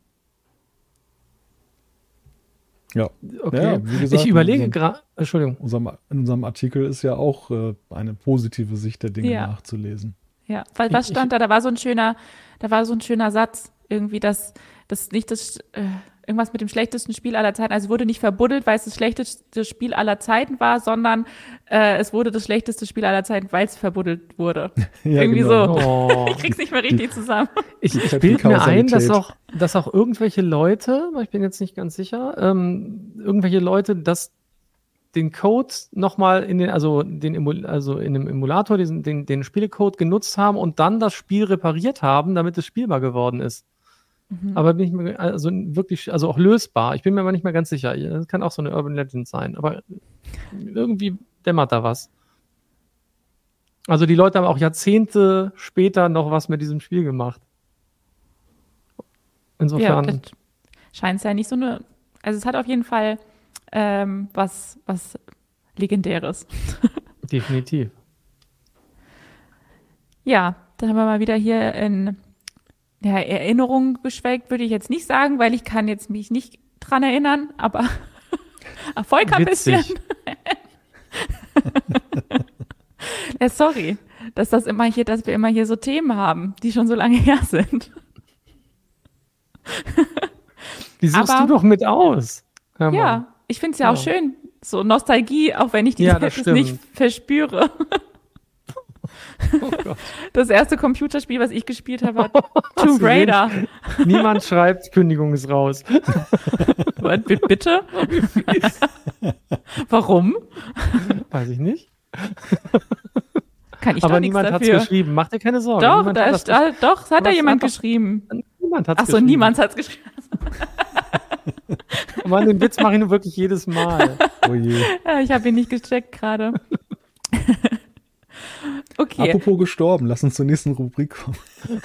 Ja, okay. Ja, gesagt, ich überlege gerade, Entschuldigung. Unserem, in unserem Artikel ist ja auch äh, eine positive Sicht der Dinge ja. nachzulesen. Ja, weil was stand ich, da? Da war so ein schöner, da war so ein schöner Satz irgendwie, dass das nicht das äh, irgendwas mit dem schlechtesten Spiel aller Zeiten. Also wurde nicht verbuddelt, weil es das schlechteste Spiel aller Zeiten war, sondern äh, es wurde das schlechteste Spiel aller Zeiten, weil es verbuddelt wurde. ja, Irgendwie genau. so. Oh. ich krieg's nicht mehr richtig zusammen. Ich, ich bilde mir ein, dass auch, dass auch irgendwelche Leute, ich bin jetzt nicht ganz sicher, ähm, irgendwelche Leute, dass den Code nochmal in den, also den Emul also in dem Emulator, diesen, den, den Spielcode genutzt haben und dann das Spiel repariert haben, damit es spielbar geworden ist. Mhm. Aber bin ich mir, also wirklich, also auch lösbar. Ich bin mir aber nicht mehr ganz sicher. Das kann auch so eine Urban Legend sein. Aber irgendwie dämmert da was. Also die Leute haben auch Jahrzehnte später noch was mit diesem Spiel gemacht. Insofern. Ja, scheint es ja nicht so eine. Also es hat auf jeden Fall ähm, was, was Legendäres. Definitiv. Ja, dann haben wir mal wieder hier in ja, Erinnerung geschwelgt, würde ich jetzt nicht sagen, weil ich kann jetzt mich nicht dran erinnern, aber Volker ein bisschen. ja, sorry, dass das immer hier, dass wir immer hier so Themen haben, die schon so lange her sind. Die suchst Aber- du doch mit aus. Ja, ich finde es ja auch Ja. schön. So Nostalgie, auch wenn ich die Ja, selbst nicht verspüre. Oh. Das erste Computerspiel, was ich gespielt habe, war Tomb Raider. Niemand schreibt, Kündigung ist raus. Was, Bitte? Warum? Weiß ich nicht. Kann ich Aber niemand hat es geschrieben. Mach dir keine Sorgen. Doch, niemand da hat ist, da, doch, das hat da jemand geschrieben. Niemand hat Ach so, niemand hat es geschrieben. Mann, den Witz mache ich nur wirklich jedes Mal. Oh je. Ja, ich habe ihn nicht gecheckt gerade. Okay, Apropos gestorben, lass uns zur nächsten Rubrik kommen.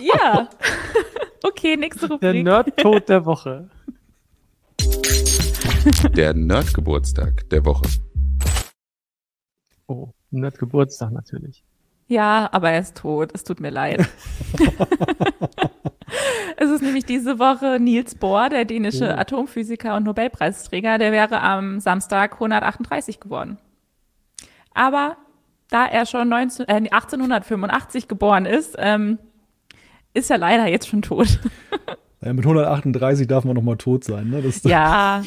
ja. Okay, nächste Der Rubrik. Nerdcode der Woche. Der Nerdgeburtstag der Woche. Oh, Nerdgeburtstag natürlich. Ja, aber er ist tot. Es tut mir leid. es ist nämlich diese Woche Niels Bohr, der dänische Atomphysiker und Nobelpreisträger. Der wäre am Samstag 138 geworden. Aber da er schon 19, äh, 1885 geboren ist, ähm, ist er leider jetzt schon tot. Ja, mit 138 darf man noch mal tot sein. Ne? Das, ja,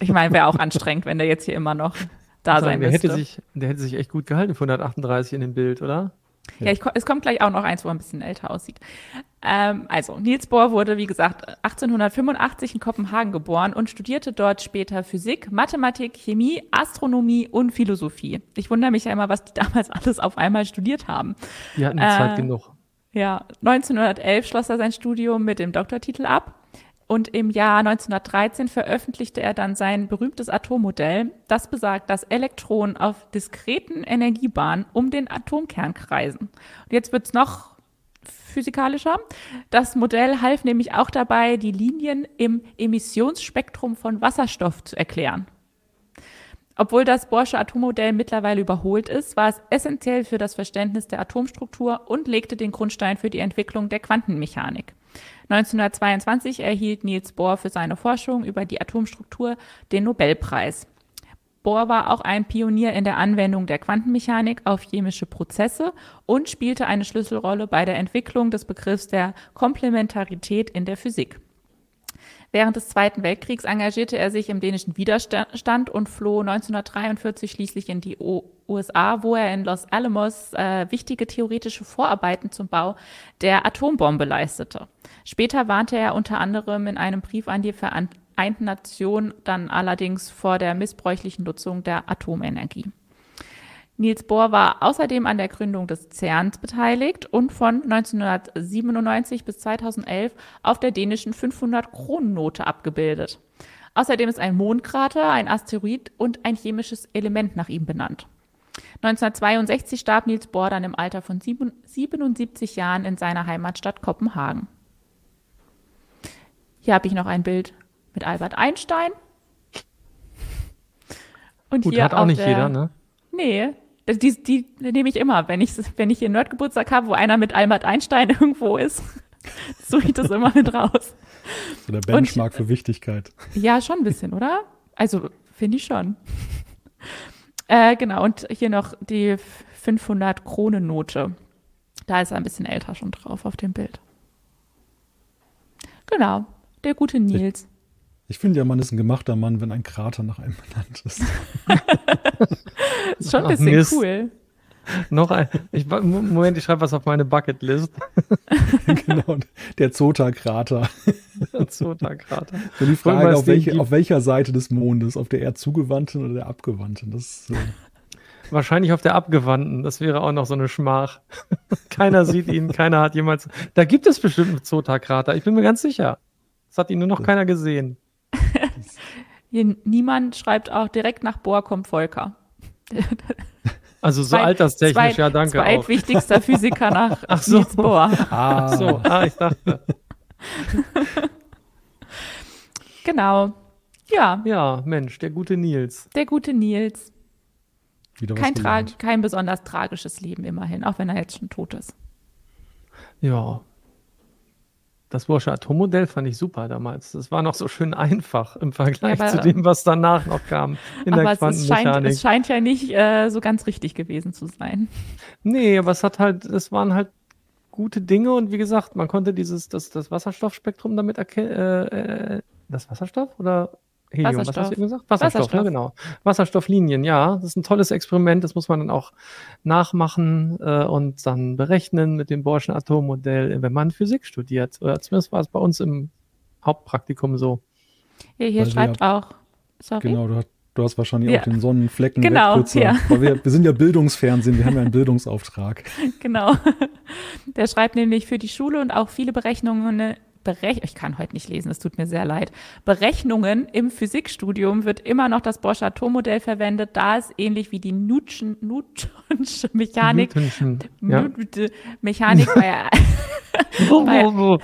ich meine, wäre auch anstrengend, wenn der jetzt hier immer noch da sein der, müsste. hätte sich, der hätte sich echt gut gehalten für 138 in dem Bild, oder? Ja, ich, es kommt gleich auch noch eins, wo er ein bisschen älter aussieht. Ähm, also, Niels Bohr wurde, wie gesagt, 1885 in Kopenhagen geboren und studierte dort später Physik, Mathematik, Chemie, Astronomie und Philosophie. Ich wundere mich ja immer, was die damals alles auf einmal studiert haben. Die hatten Äh, Zeit genug. Ja, 1911 schloss er sein Studium mit dem Doktortitel ab und im Jahr 1913 veröffentlichte er dann sein berühmtes Atommodell, das besagt, dass Elektronen auf diskreten Energiebahnen um den Atomkern kreisen. Und jetzt wird's noch physikalischer. Das Modell half nämlich auch dabei, die Linien im Emissionsspektrum von Wasserstoff zu erklären. Obwohl das Bohrsche Atommodell mittlerweile überholt ist, war es essentiell für das Verständnis der Atomstruktur und legte den Grundstein für die Entwicklung der Quantenmechanik. 1922 erhielt Niels Bohr für seine Forschung über die Atomstruktur den Nobelpreis. Bohr war auch ein Pionier in der Anwendung der Quantenmechanik auf chemische Prozesse und spielte eine Schlüsselrolle bei der Entwicklung des Begriffs der Komplementarität in der Physik. Während des Zweiten Weltkriegs engagierte er sich im dänischen Widerstand und floh 1943 schließlich in die USA, wo er in Los Alamos äh, wichtige theoretische Vorarbeiten zum Bau der Atombombe leistete. Später warnte er unter anderem in einem Brief an die Vereinten Nationen dann allerdings vor der missbräuchlichen Nutzung der Atomenergie. Niels Bohr war außerdem an der Gründung des CERNs beteiligt und von 1997 bis 2011 auf der dänischen 500-Kronen-Note abgebildet. Außerdem ist ein Mondkrater, ein Asteroid und ein chemisches Element nach ihm benannt. 1962 starb Niels Bohr dann im Alter von 77 Jahren in seiner Heimatstadt Kopenhagen. Hier habe ich noch ein Bild mit Albert Einstein. Und Gut, hier hat auch nicht der, jeder, ne? Nee, das- die, die nehme ich immer. Wenn ich, wenn ich hier einen Nerdgeburtstag habe, wo einer mit Albert Einstein irgendwo ist, suche ich das immer mit raus. so der Benchmark für Wichtigkeit. Ja, schon ein bisschen, oder? Also, finde ich schon. Äh, genau, und hier noch die 500-Kronen-Note. Da ist er ein bisschen älter schon drauf auf dem Bild. Genau, der gute Nils. Ich finde ja, man ist ein gemachter Mann, wenn ein Krater nach einem benannt ist. Ist schon ein Ach, bisschen Mist. cool. Noch ein. Ich, Moment, ich schreibe was auf meine Bucketlist. genau, der Zota-Krater. Zotakrater. So die Frage, auf welche, auf welcher Seite des Mondes? Auf der eher zugewandten oder der abgewandten? Das ist, äh, Wahrscheinlich auf der abgewandten. Das wäre auch noch so eine Schmach. keiner sieht ihn, keiner hat jemals. Da gibt es bestimmt einen Zotakrater. Ich bin mir ganz sicher. Das hat ihn nur noch keiner gesehen. Hier, niemand schreibt auch direkt nach Bohr kommt Volker. Also so Zweit- alterstechnisch, zweit- ja, danke auch. Zweitwichtigster Physiker nach Ach so. Niels Bohr. ah, So, ah, ich dachte. Genau. Ja, Ja, Mensch, der gute Nils. der gute Nils. Kein, kein besonders tragisches Leben immerhin, auch wenn er jetzt schon tot ist. Ja. Das Borsche Atommodell fand ich super damals. Das war noch so schön einfach im Vergleich ja, aber, zu dem, was danach noch kam in der Quantenmechanik. Es scheint, es scheint ja nicht äh, so ganz richtig gewesen zu sein. Nee, aber es hat halt, es waren halt gute Dinge und wie gesagt, man konnte dieses, das, das Wasserstoffspektrum damit erkennen, äh, äh, das Wasserstoff oder Helium, was hast du eben gesagt? Wasserstoff, Wasserstoff. Ja, genau. Wasserstofflinien, ja. Das ist ein tolles Experiment, das muss man dann auch nachmachen äh, und dann berechnen mit dem Borschen Atommodell, wenn man Physik studiert. Oder zumindest war es bei uns im Hauptpraktikum so. Hier, hier schreibt ja, auch, sorry. Genau, du, du hast wahrscheinlich ja. auch den Sonnenflecken. Genau, ja. Weil wir, wir sind ja Bildungsfernsehen, wir haben ja einen Bildungsauftrag. Genau. Der schreibt nämlich für die Schule und auch viele Berechnungen Berech ich kann heute nicht lesen, es tut mir sehr leid. Berechnungen im Physikstudium wird immer noch das Bosch Atommodell verwendet, da es ähnlich wie die Newtonsche Mechanik, ja. Mechanik bei, bei,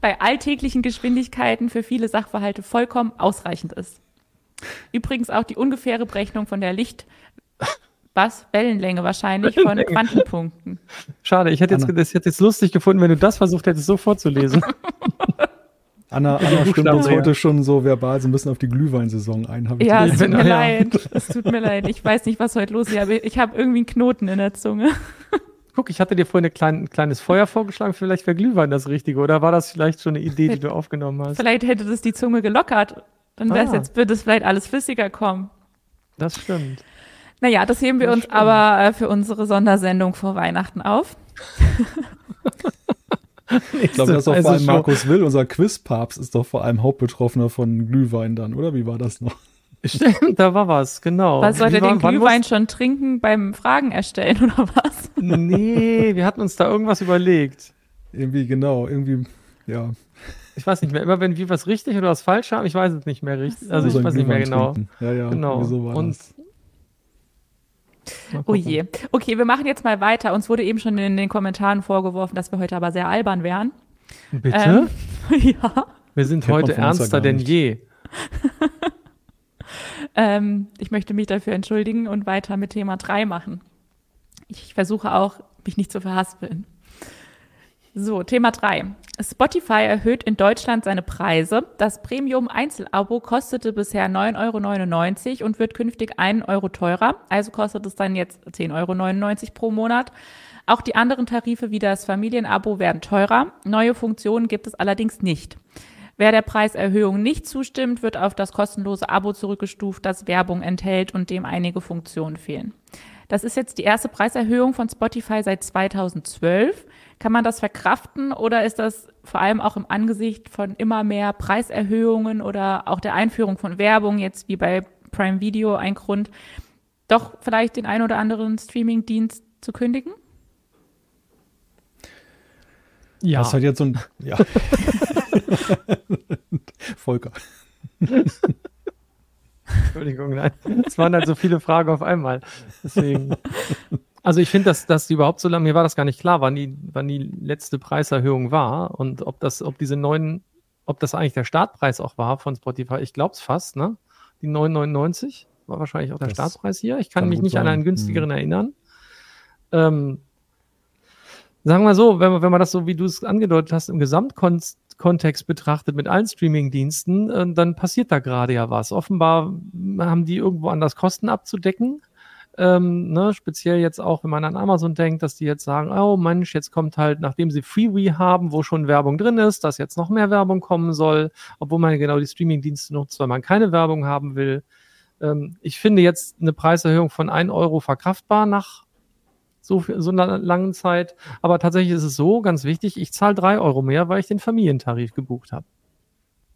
bei alltäglichen Geschwindigkeiten für viele Sachverhalte vollkommen ausreichend ist. Übrigens auch die ungefähre Berechnung von der Licht was? Wellenlänge wahrscheinlich Wellenlänge. von Quantenpunkten. Schade, ich hätte jetzt, das hätte jetzt lustig gefunden, wenn du das versucht hättest, so vorzulesen. Anna, Anna stimmt uns heute schon so verbal so ein bisschen auf die Glühweinsaison ein. Ich ja, es tut mir ja. leid. Es tut mir leid. Ich weiß nicht, was heute los ist. Ich habe irgendwie einen Knoten in der Zunge. Guck, ich hatte dir vorhin ein kleines Feuer vorgeschlagen. Vielleicht wäre Glühwein das Richtige. Oder war das vielleicht schon eine Idee, die du aufgenommen hast? Vielleicht hätte das die Zunge gelockert. Dann ah. jetzt, würde es vielleicht alles flüssiger kommen. Das stimmt. Naja, das heben wir uns stimmt. aber äh, für unsere Sondersendung vor Weihnachten auf. ich glaube, das ist doch vor allem Markus Will, unser Quizpapst, ist doch vor allem Hauptbetroffener von Glühwein dann, oder? Wie war das noch? Stimmt, da war was, genau. Was sollte den Glühwein schon trinken beim Fragen erstellen oder was? Nee, wir hatten uns da irgendwas überlegt. Irgendwie, genau, irgendwie, ja. Ich weiß nicht mehr, immer wenn wir was richtig oder was falsch haben, ich weiß es nicht mehr richtig. Also ich weiß nicht mehr genau. Trinken. Ja, ja, genau. So und das. Oh je. Okay, wir machen jetzt mal weiter. Uns wurde eben schon in den Kommentaren vorgeworfen, dass wir heute aber sehr albern wären. Bitte? Ähm, ja. Wir sind Kennt heute ernster denn je. ähm, ich möchte mich dafür entschuldigen und weiter mit Thema 3 machen. Ich versuche auch, mich nicht zu verhaspeln. So, Thema 3. Spotify erhöht in Deutschland seine Preise. Das Premium-Einzelabo kostete bisher 9,99 Euro und wird künftig 1 Euro teurer. Also kostet es dann jetzt 10,99 Euro pro Monat. Auch die anderen Tarife wie das Familienabo werden teurer. Neue Funktionen gibt es allerdings nicht. Wer der Preiserhöhung nicht zustimmt, wird auf das kostenlose Abo zurückgestuft, das Werbung enthält und dem einige Funktionen fehlen. Das ist jetzt die erste Preiserhöhung von Spotify seit 2012. Kann man das verkraften oder ist das vor allem auch im Angesicht von immer mehr Preiserhöhungen oder auch der Einführung von Werbung, jetzt wie bei Prime Video, ein Grund, doch vielleicht den ein oder anderen Streaming-Dienst zu kündigen? Ja. Das hat jetzt so ein. Ja. Volker. Entschuldigung, nein. Es waren halt so viele Fragen auf einmal. Deswegen. Also ich finde, dass, dass die überhaupt so lange, mir war das gar nicht klar, wann die, wann die letzte Preiserhöhung war und ob das, ob diese neuen, ob das eigentlich der Startpreis auch war von Spotify. Ich glaube es fast, ne? Die 9,99 war wahrscheinlich auch der das Startpreis hier. Ich kann, mich nicht sein. an einen günstigeren hm. erinnern. Ähm, sagen wir so, wenn man, wenn man das so, wie du es angedeutet hast, im Gesamtkontext betrachtet mit allen Streaming-Diensten, äh, dann passiert da gerade ja was. Offenbar haben die irgendwo anders Kosten abzudecken ähm, ne, speziell jetzt auch, wenn man an Amazon denkt, dass die jetzt sagen, oh Mensch, jetzt kommt halt, nachdem sie Freewee haben, wo schon Werbung drin ist, dass jetzt noch mehr Werbung kommen soll, obwohl man genau die Streaming-Dienste nutzt, weil man keine Werbung haben will. Ähm, ich finde jetzt eine Preiserhöhung von 1 Euro verkraftbar nach so, so einer langen Zeit. Aber tatsächlich ist es so, ganz wichtig, ich zahle 3 Euro mehr, weil ich den Familientarif gebucht habe.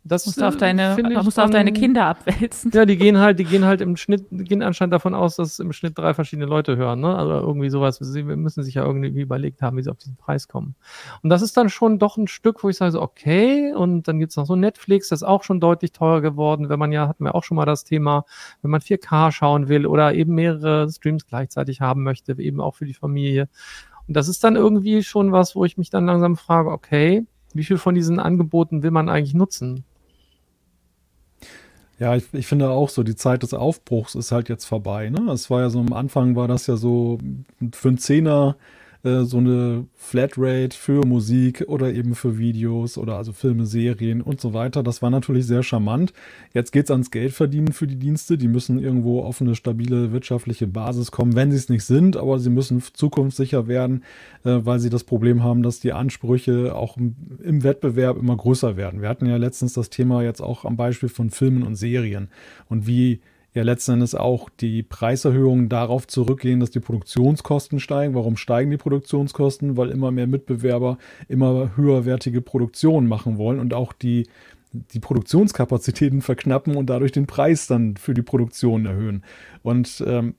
Das musst du auf deine, musst du auf deine Kinder abwälzen. Ja, die gehen halt, die gehen halt im Schnitt, gehen anscheinend davon aus, dass im Schnitt drei verschiedene Leute hören, ne? Also irgendwie sowas. Sie müssen sich ja irgendwie überlegt haben, wie sie auf diesen Preis kommen. Und das ist dann schon doch ein Stück, wo ich sage, so, okay, und dann gibt's noch so Netflix, das ist auch schon deutlich teurer geworden, wenn man ja, hatten wir auch schon mal das Thema, wenn man 4K schauen will oder eben mehrere Streams gleichzeitig haben möchte, eben auch für die Familie. Und das ist dann irgendwie schon was, wo ich mich dann langsam frage, okay, wie viel von diesen Angeboten will man eigentlich nutzen? Ja, ich, ich, finde auch so, die Zeit des Aufbruchs ist halt jetzt vorbei. Ne? Es war ja so am Anfang war das ja so für einen Zehner äh, so eine Flatrate für Musik oder eben für Videos oder also Filme, Serien und so weiter. Das war natürlich sehr charmant. Jetzt geht's ans Geld verdienen für die Dienste. Die müssen irgendwo auf eine stabile wirtschaftliche Basis kommen, wenn sie es nicht sind, aber sie müssen zukunftssicher werden, äh, weil sie das Problem haben, dass die Ansprüche auch im, im Wettbewerb immer größer werden. Wir hatten ja letztens das Thema jetzt auch am Beispiel von Filmen und Serien und wie ja letzten Endes auch die Preiserhöhungen darauf zurückgehen, dass die Produktionskosten steigen. Warum steigen die Produktionskosten? Weil immer mehr Mitbewerber immer höherwertige Produktionen machen wollen und auch die, die Produktionskapazitäten verknappen und dadurch den Preis dann für die Produktion erhöhen. Und ähm,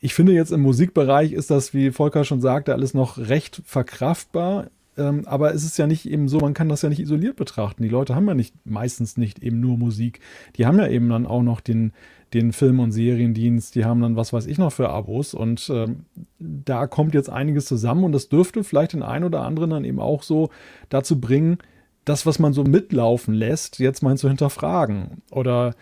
ich finde jetzt im Musikbereich ist das, wie Volker schon sagte, alles noch recht verkraftbar. Ähm, aber es ist ja nicht eben so, man kann das ja nicht isoliert betrachten. Die Leute haben ja nicht meistens nicht eben nur Musik. Die haben ja eben dann auch noch den, den Film- und Seriendienst, die haben dann was weiß ich noch für Abos und ähm, da kommt jetzt einiges zusammen und das dürfte vielleicht den einen oder anderen dann eben auch so dazu bringen, das, was man so mitlaufen lässt, jetzt mal zu hinterfragen. Oder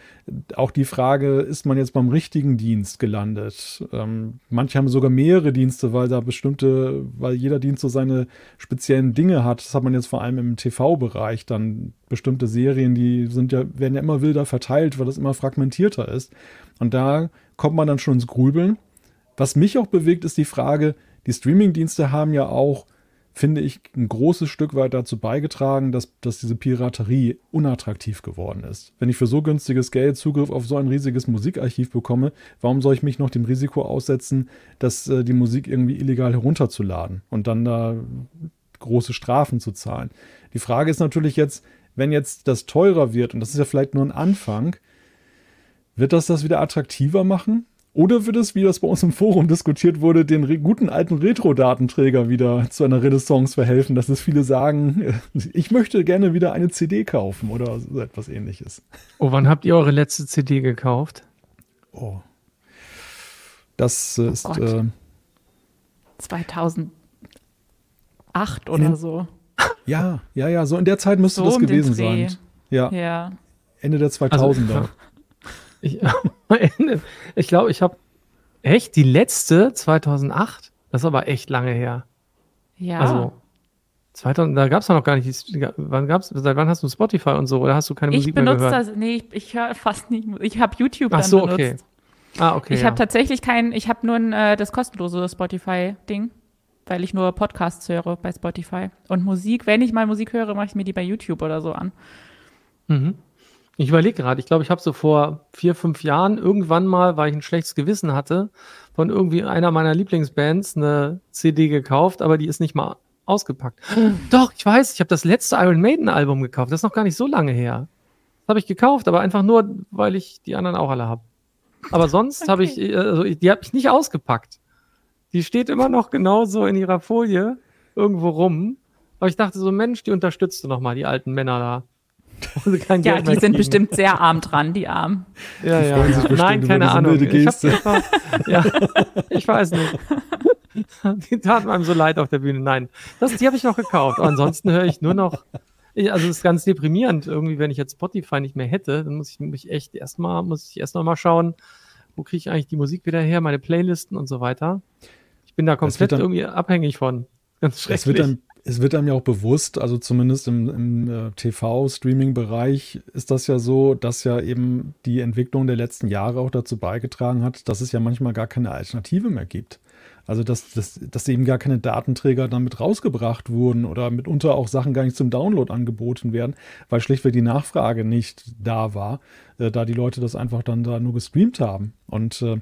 auch die Frage, ist man jetzt beim richtigen Dienst gelandet? Ähm, manche haben sogar mehrere Dienste, weil da bestimmte, weil jeder Dienst so seine speziellen Dinge hat. Das hat man jetzt vor allem im TV-Bereich dann bestimmte Serien, die sind ja, werden ja immer wilder verteilt, weil das immer fragmentierter ist. Und da kommt man dann schon ins Grübeln. Was mich auch bewegt, ist die Frage, die Streaming-Dienste haben ja auch finde ich, ein großes Stück weit dazu beigetragen, dass, dass diese Piraterie unattraktiv geworden ist. Wenn ich für so günstiges Geld Zugriff auf so ein riesiges Musikarchiv bekomme, warum soll ich mich noch dem Risiko aussetzen, dass äh, die Musik irgendwie illegal herunterzuladen und dann da große Strafen zu zahlen? Die Frage ist natürlich jetzt, wenn jetzt das teurer wird, und das ist ja vielleicht nur ein Anfang, wird das das wieder attraktiver machen? Oder wird es, wie das bei uns im Forum diskutiert wurde, den guten alten Retro-Datenträger wieder zu einer Renaissance verhelfen, dass es viele sagen, ich möchte gerne wieder eine CD kaufen oder so etwas ähnliches. Oh, wann habt ihr eure letzte CD gekauft? Oh. Das äh, ist. Oh äh, 2008 oder so. Ja, ja, ja, so in der Zeit müsste so das um gewesen sein. Ja. ja. Ende der 2000er. Also, ich, ich glaube, ich habe echt die letzte 2008. Das ist aber echt lange her. Ja. Also 2000, da gab es noch gar nicht. Wann gab's, seit wann hast du Spotify und so? Oder hast du keine ich Musik mehr gehört? Ich benutze das. Nee, ich, ich höre fast nicht. Ich habe YouTube Ach so, benutzt. okay. Ah, okay. Ich ja. habe tatsächlich kein. Ich habe nur ein, äh, das kostenlose Spotify-Ding, weil ich nur Podcasts höre bei Spotify. Und Musik, wenn ich mal Musik höre, mache ich mir die bei YouTube oder so an. Mhm. Ich überlege gerade, ich glaube, ich habe so vor vier, fünf Jahren irgendwann mal, weil ich ein schlechtes Gewissen hatte, von irgendwie einer meiner Lieblingsbands eine CD gekauft, aber die ist nicht mal ausgepackt. Doch, ich weiß, ich habe das letzte Iron Maiden Album gekauft. Das ist noch gar nicht so lange her. Das habe ich gekauft, aber einfach nur, weil ich die anderen auch alle habe. Aber sonst okay. habe ich, also die habe ich nicht ausgepackt. Die steht immer noch genauso in ihrer Folie irgendwo rum. Aber ich dachte so, Mensch, die unterstützt du noch mal, die alten Männer da ja, die sind bestimmt sehr arm dran, die Armen. Ja, ja. ja. Nein, keine Ahnung. Ich, ja, ich weiß nicht. Die taten einem so leid auf der Bühne. Nein, das, die habe ich noch gekauft. ansonsten höre ich nur noch. Also es ist ganz deprimierend. Irgendwie, wenn ich jetzt Spotify nicht mehr hätte, dann muss ich mich echt erstmal, muss ich erst noch mal schauen, wo kriege ich eigentlich die Musik wieder her, meine Playlisten und so weiter. Ich bin da komplett dann, irgendwie abhängig von. Ganz schrecklich. Das wird dann es wird einem ja auch bewusst, also zumindest im, im äh, TV-Streaming-Bereich ist das ja so, dass ja eben die Entwicklung der letzten Jahre auch dazu beigetragen hat, dass es ja manchmal gar keine Alternative mehr gibt. Also dass, dass, dass eben gar keine Datenträger damit rausgebracht wurden oder mitunter auch Sachen gar nicht zum Download angeboten werden, weil schlichtweg die Nachfrage nicht da war, äh, da die Leute das einfach dann da nur gestreamt haben. Und äh,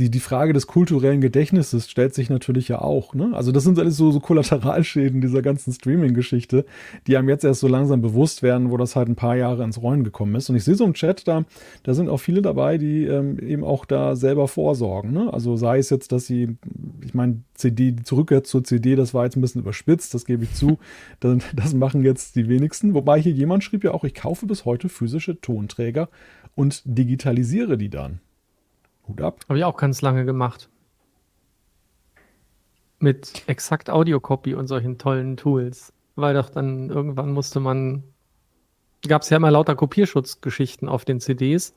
die, die Frage des kulturellen Gedächtnisses stellt sich natürlich ja auch. Ne? Also das sind alles so, so Kollateralschäden dieser ganzen Streaming-Geschichte, die einem jetzt erst so langsam bewusst werden, wo das halt ein paar Jahre ins Rollen gekommen ist. Und ich sehe so im Chat, da, da sind auch viele dabei, die ähm, eben auch da selber vorsorgen. Ne? Also sei es jetzt, dass sie, ich meine, CD, die Rückkehr zur CD, das war jetzt ein bisschen überspitzt, das gebe ich zu. Das, das machen jetzt die wenigsten. Wobei hier jemand schrieb ja auch, ich kaufe bis heute physische Tonträger und digitalisiere die dann. Hut ab. Habe ich auch ganz lange gemacht. Mit exakt Audio-Copy und solchen tollen Tools. Weil doch dann irgendwann musste man, gab es ja immer lauter Kopierschutzgeschichten auf den CDs,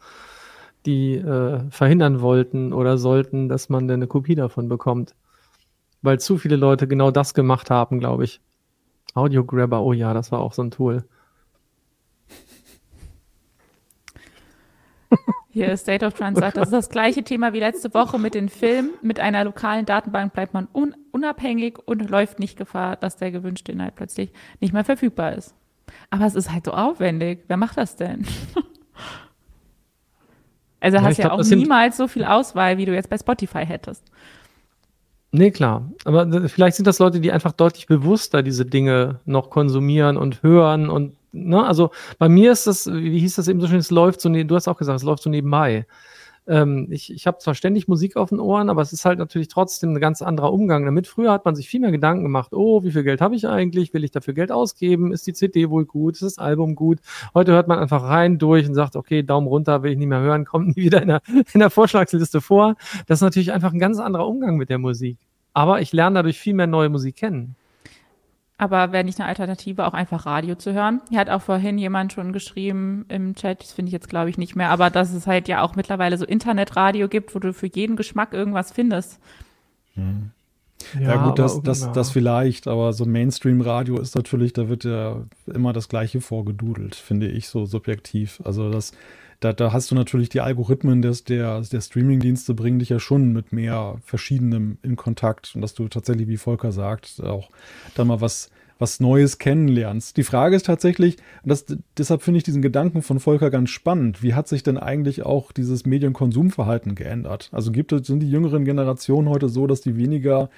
die äh, verhindern wollten oder sollten, dass man dann eine Kopie davon bekommt. weil zu viele Leute genau das gemacht haben, glaube ich. Audio Grabber, oh ja, das war auch so ein Tool. Hier State of Trans sagt, das ist das gleiche Thema wie letzte Woche mit den Filmen. Mit einer lokalen Datenbank bleibt man un unabhängig und läuft nicht Gefahr, dass der gewünschte Inhalt plötzlich nicht mehr verfügbar ist. Aber es ist halt so aufwendig. Wer macht das denn? also ja, hast ja glaub, auch niemals so viel Auswahl, wie du jetzt bei Spotify hättest. Nee, klar. Aber vielleicht sind das Leute, die einfach deutlich bewusster diese Dinge noch konsumieren und hören und ne, also bei mir ist das, wie hieß das eben so schön, es läuft so, ne, du hast auch gesagt, es läuft so nebenbei. Ähm, ich ich habe zwar ständig Musik auf den Ohren, aber es ist halt natürlich trotzdem ein ganz anderer Umgang damit. Früher hat man sich viel mehr Gedanken gemacht, oh, wie viel Geld habe ich eigentlich? Will ich dafür Geld ausgeben? Ist die CD wohl gut? Ist das Album gut? Heute hört man einfach rein durch und sagt, okay, Daumen runter, will ich nicht mehr hören, kommt nie wieder in der, in der Vorschlagsliste vor. Das ist natürlich einfach ein ganz anderer Umgang mit der Musik. Aber ich lerne dadurch viel mehr neue Musik kennen. Aber wäre nicht eine Alternative, auch einfach Radio zu hören? Hier hat auch vorhin jemand schon geschrieben im Chat, das finde ich jetzt glaube ich nicht mehr, aber dass es halt ja auch mittlerweile so Internetradio gibt, wo du für jeden Geschmack irgendwas findest. Hm. Ja, ja, gut, das, das, das vielleicht, aber so Mainstream-Radio ist natürlich, da wird ja immer das Gleiche vorgedudelt, finde ich, so subjektiv. Also das, da, da hast du natürlich die Algorithmen des, der, der Streaming-Dienste bringen dich ja schon mit mehr Verschiedenem in Kontakt und dass du tatsächlich, wie Volker sagt, auch da mal was was Neues kennenlernst. Die Frage ist tatsächlich, das, deshalb finde ich diesen Gedanken von Volker ganz spannend. Wie hat sich denn eigentlich auch dieses Medienkonsumverhalten geändert? Also gibt sind die jüngeren Generationen heute so, dass die weniger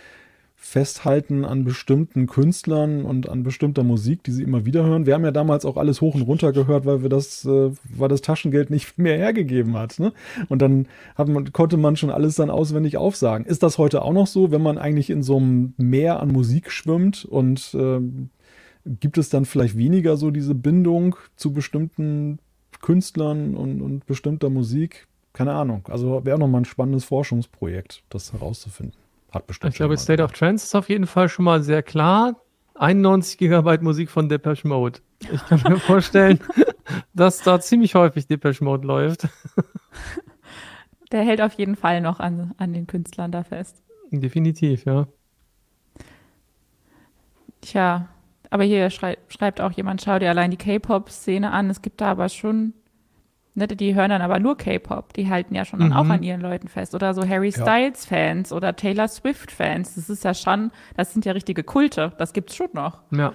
festhalten an bestimmten Künstlern und an bestimmter Musik, die sie immer wieder hören. Wir haben ja damals auch alles hoch und runter gehört, weil wir das, äh, weil das Taschengeld nicht mehr hergegeben hat. Ne? Und dann man, konnte man schon alles dann auswendig aufsagen. Ist das heute auch noch so, wenn man eigentlich in so einem Meer an Musik schwimmt und äh, gibt es dann vielleicht weniger so diese Bindung zu bestimmten Künstlern und, und bestimmter Musik? Keine Ahnung. Also wäre nochmal ein spannendes Forschungsprojekt, das herauszufinden. Hat bestimmt. Ich glaube, State of Trance ist auf jeden Fall schon mal sehr klar. 91 Gigabyte Musik von Depeche Mode. Ich kann mir vorstellen, dass da ziemlich häufig Depeche Mode läuft. Der hält auf jeden Fall noch an, an den Künstlern da fest. Definitiv, ja. Tja, aber hier schrei schreibt auch jemand, schau dir allein die K-Pop-Szene an. Es gibt da aber schon Ne, die hören dann aber nur K-Pop. Die halten ja schon mhm. auch an ihren Leuten fest. Oder so Harry Styles-Fans ja. oder Taylor Swift-Fans. Das ist ja schon, das sind ja richtige Kulte. Das gibt's schon noch. Ja.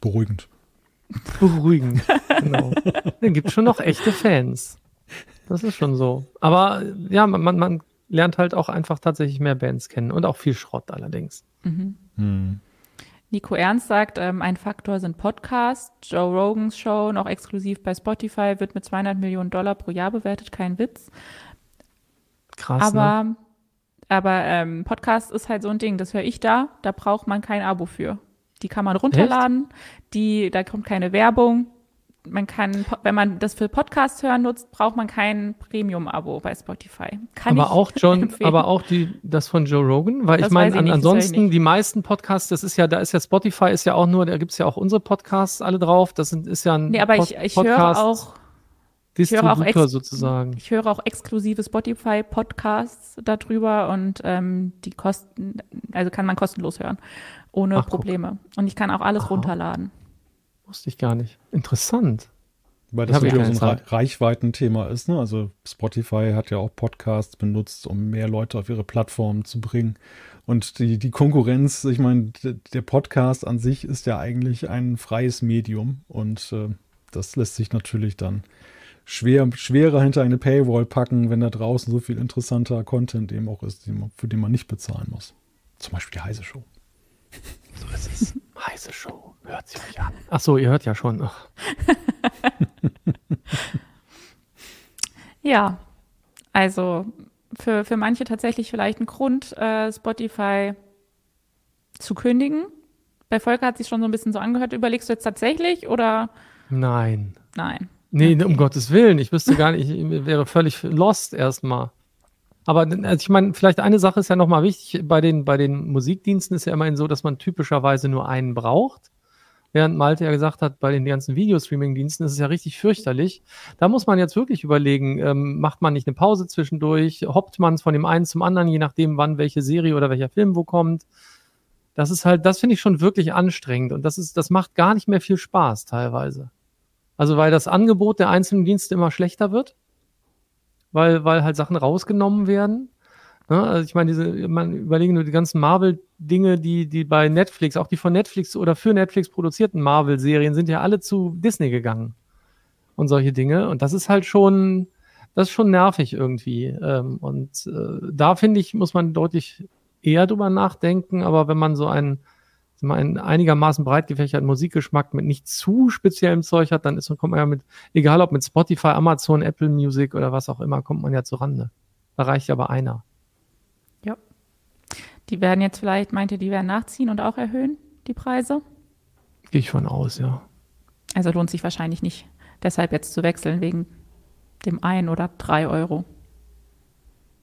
Beruhigend. Beruhigend, genau. Dann gibt's schon noch echte Fans. Das ist schon so. Aber ja, man, man lernt halt auch einfach tatsächlich mehr Bands kennen und auch viel Schrott allerdings. Mhm. Mhm. Nico Ernst sagt, ähm, ein Faktor sind Podcasts. Joe Rogans Show, noch exklusiv bei Spotify, wird mit 200 Millionen Dollar pro Jahr bewertet. Kein Witz. Krass. Aber, ne? aber ähm, Podcast ist halt so ein Ding, das höre ich da. Da braucht man kein Abo für. Die kann man runterladen. Echt? Die, da kommt keine Werbung man kann, wenn man das für Podcasts hören nutzt, braucht man kein Premium-Abo bei Spotify. Kann aber auch John, empfehlen. aber auch die, das von Joe Rogan, weil das ich meine, an, ansonsten die meisten Podcasts, das ist ja, da ist ja Spotify ist ja auch nur, da gibt's ja auch unsere Podcasts alle drauf. Das sind, ist ja ein nee, aber Pod ich, ich höre auch Distributor ich höre auch sozusagen. Ich höre auch exklusive Spotify-Podcasts darüber und ähm, die kosten, also kann man kostenlos hören, ohne Ach, Probleme. Guck. Und ich kann auch alles Aha. runterladen. Wusste ich gar nicht. Interessant. Weil das natürlich so ein Reichweitenthema ist. Ne? Also Spotify hat ja auch Podcasts benutzt, um mehr Leute auf ihre Plattform zu bringen. Und die, die Konkurrenz, ich meine, der Podcast an sich ist ja eigentlich ein freies Medium. Und äh, das lässt sich natürlich dann schwer, schwerer hinter eine Paywall packen, wenn da draußen so viel interessanter Content eben auch ist, für den man nicht bezahlen muss. Zum Beispiel die Heise Show. So ist es. Heise Show. Hört sie euch an. Ach so, ihr hört ja schon. ja, also für, für manche tatsächlich vielleicht ein Grund, äh, Spotify zu kündigen. Bei Volker hat sich schon so ein bisschen so angehört. Überlegst du jetzt tatsächlich oder? Nein. Nein. Nee, okay. um Gottes Willen. Ich wüsste gar nicht, ich wäre völlig lost erstmal. Aber also ich meine, vielleicht eine Sache ist ja nochmal wichtig. Bei den, bei den Musikdiensten ist ja immerhin so, dass man typischerweise nur einen braucht. Während Malte ja gesagt hat, bei den ganzen Videostreaming-Diensten ist es ja richtig fürchterlich. Da muss man jetzt wirklich überlegen, ähm, macht man nicht eine Pause zwischendurch, hoppt man von dem einen zum anderen, je nachdem, wann welche Serie oder welcher Film wo kommt. Das ist halt, das finde ich schon wirklich anstrengend und das ist, das macht gar nicht mehr viel Spaß teilweise. Also weil das Angebot der einzelnen Dienste immer schlechter wird, weil, weil halt Sachen rausgenommen werden. Ne? Also ich meine, diese, man überlegen nur die ganzen Marvel-Dinge, die, die bei Netflix, auch die von Netflix oder für Netflix produzierten Marvel-Serien sind ja alle zu Disney gegangen. Und solche Dinge. Und das ist halt schon, das ist schon nervig irgendwie. Ähm, und äh, da finde ich, muss man deutlich eher drüber nachdenken. Aber wenn man so einen, mal, einen einigermaßen breit gefächerten Musikgeschmack mit nicht zu speziellem Zeug hat, dann ist, kommt man ja mit, egal ob mit Spotify, Amazon, Apple Music oder was auch immer, kommt man ja zu Rande. Da reicht aber einer. Die werden jetzt vielleicht, meint ihr, die werden nachziehen und auch erhöhen, die Preise? Gehe ich von aus, ja. Also lohnt sich wahrscheinlich nicht, deshalb jetzt zu wechseln, wegen dem ein oder drei Euro.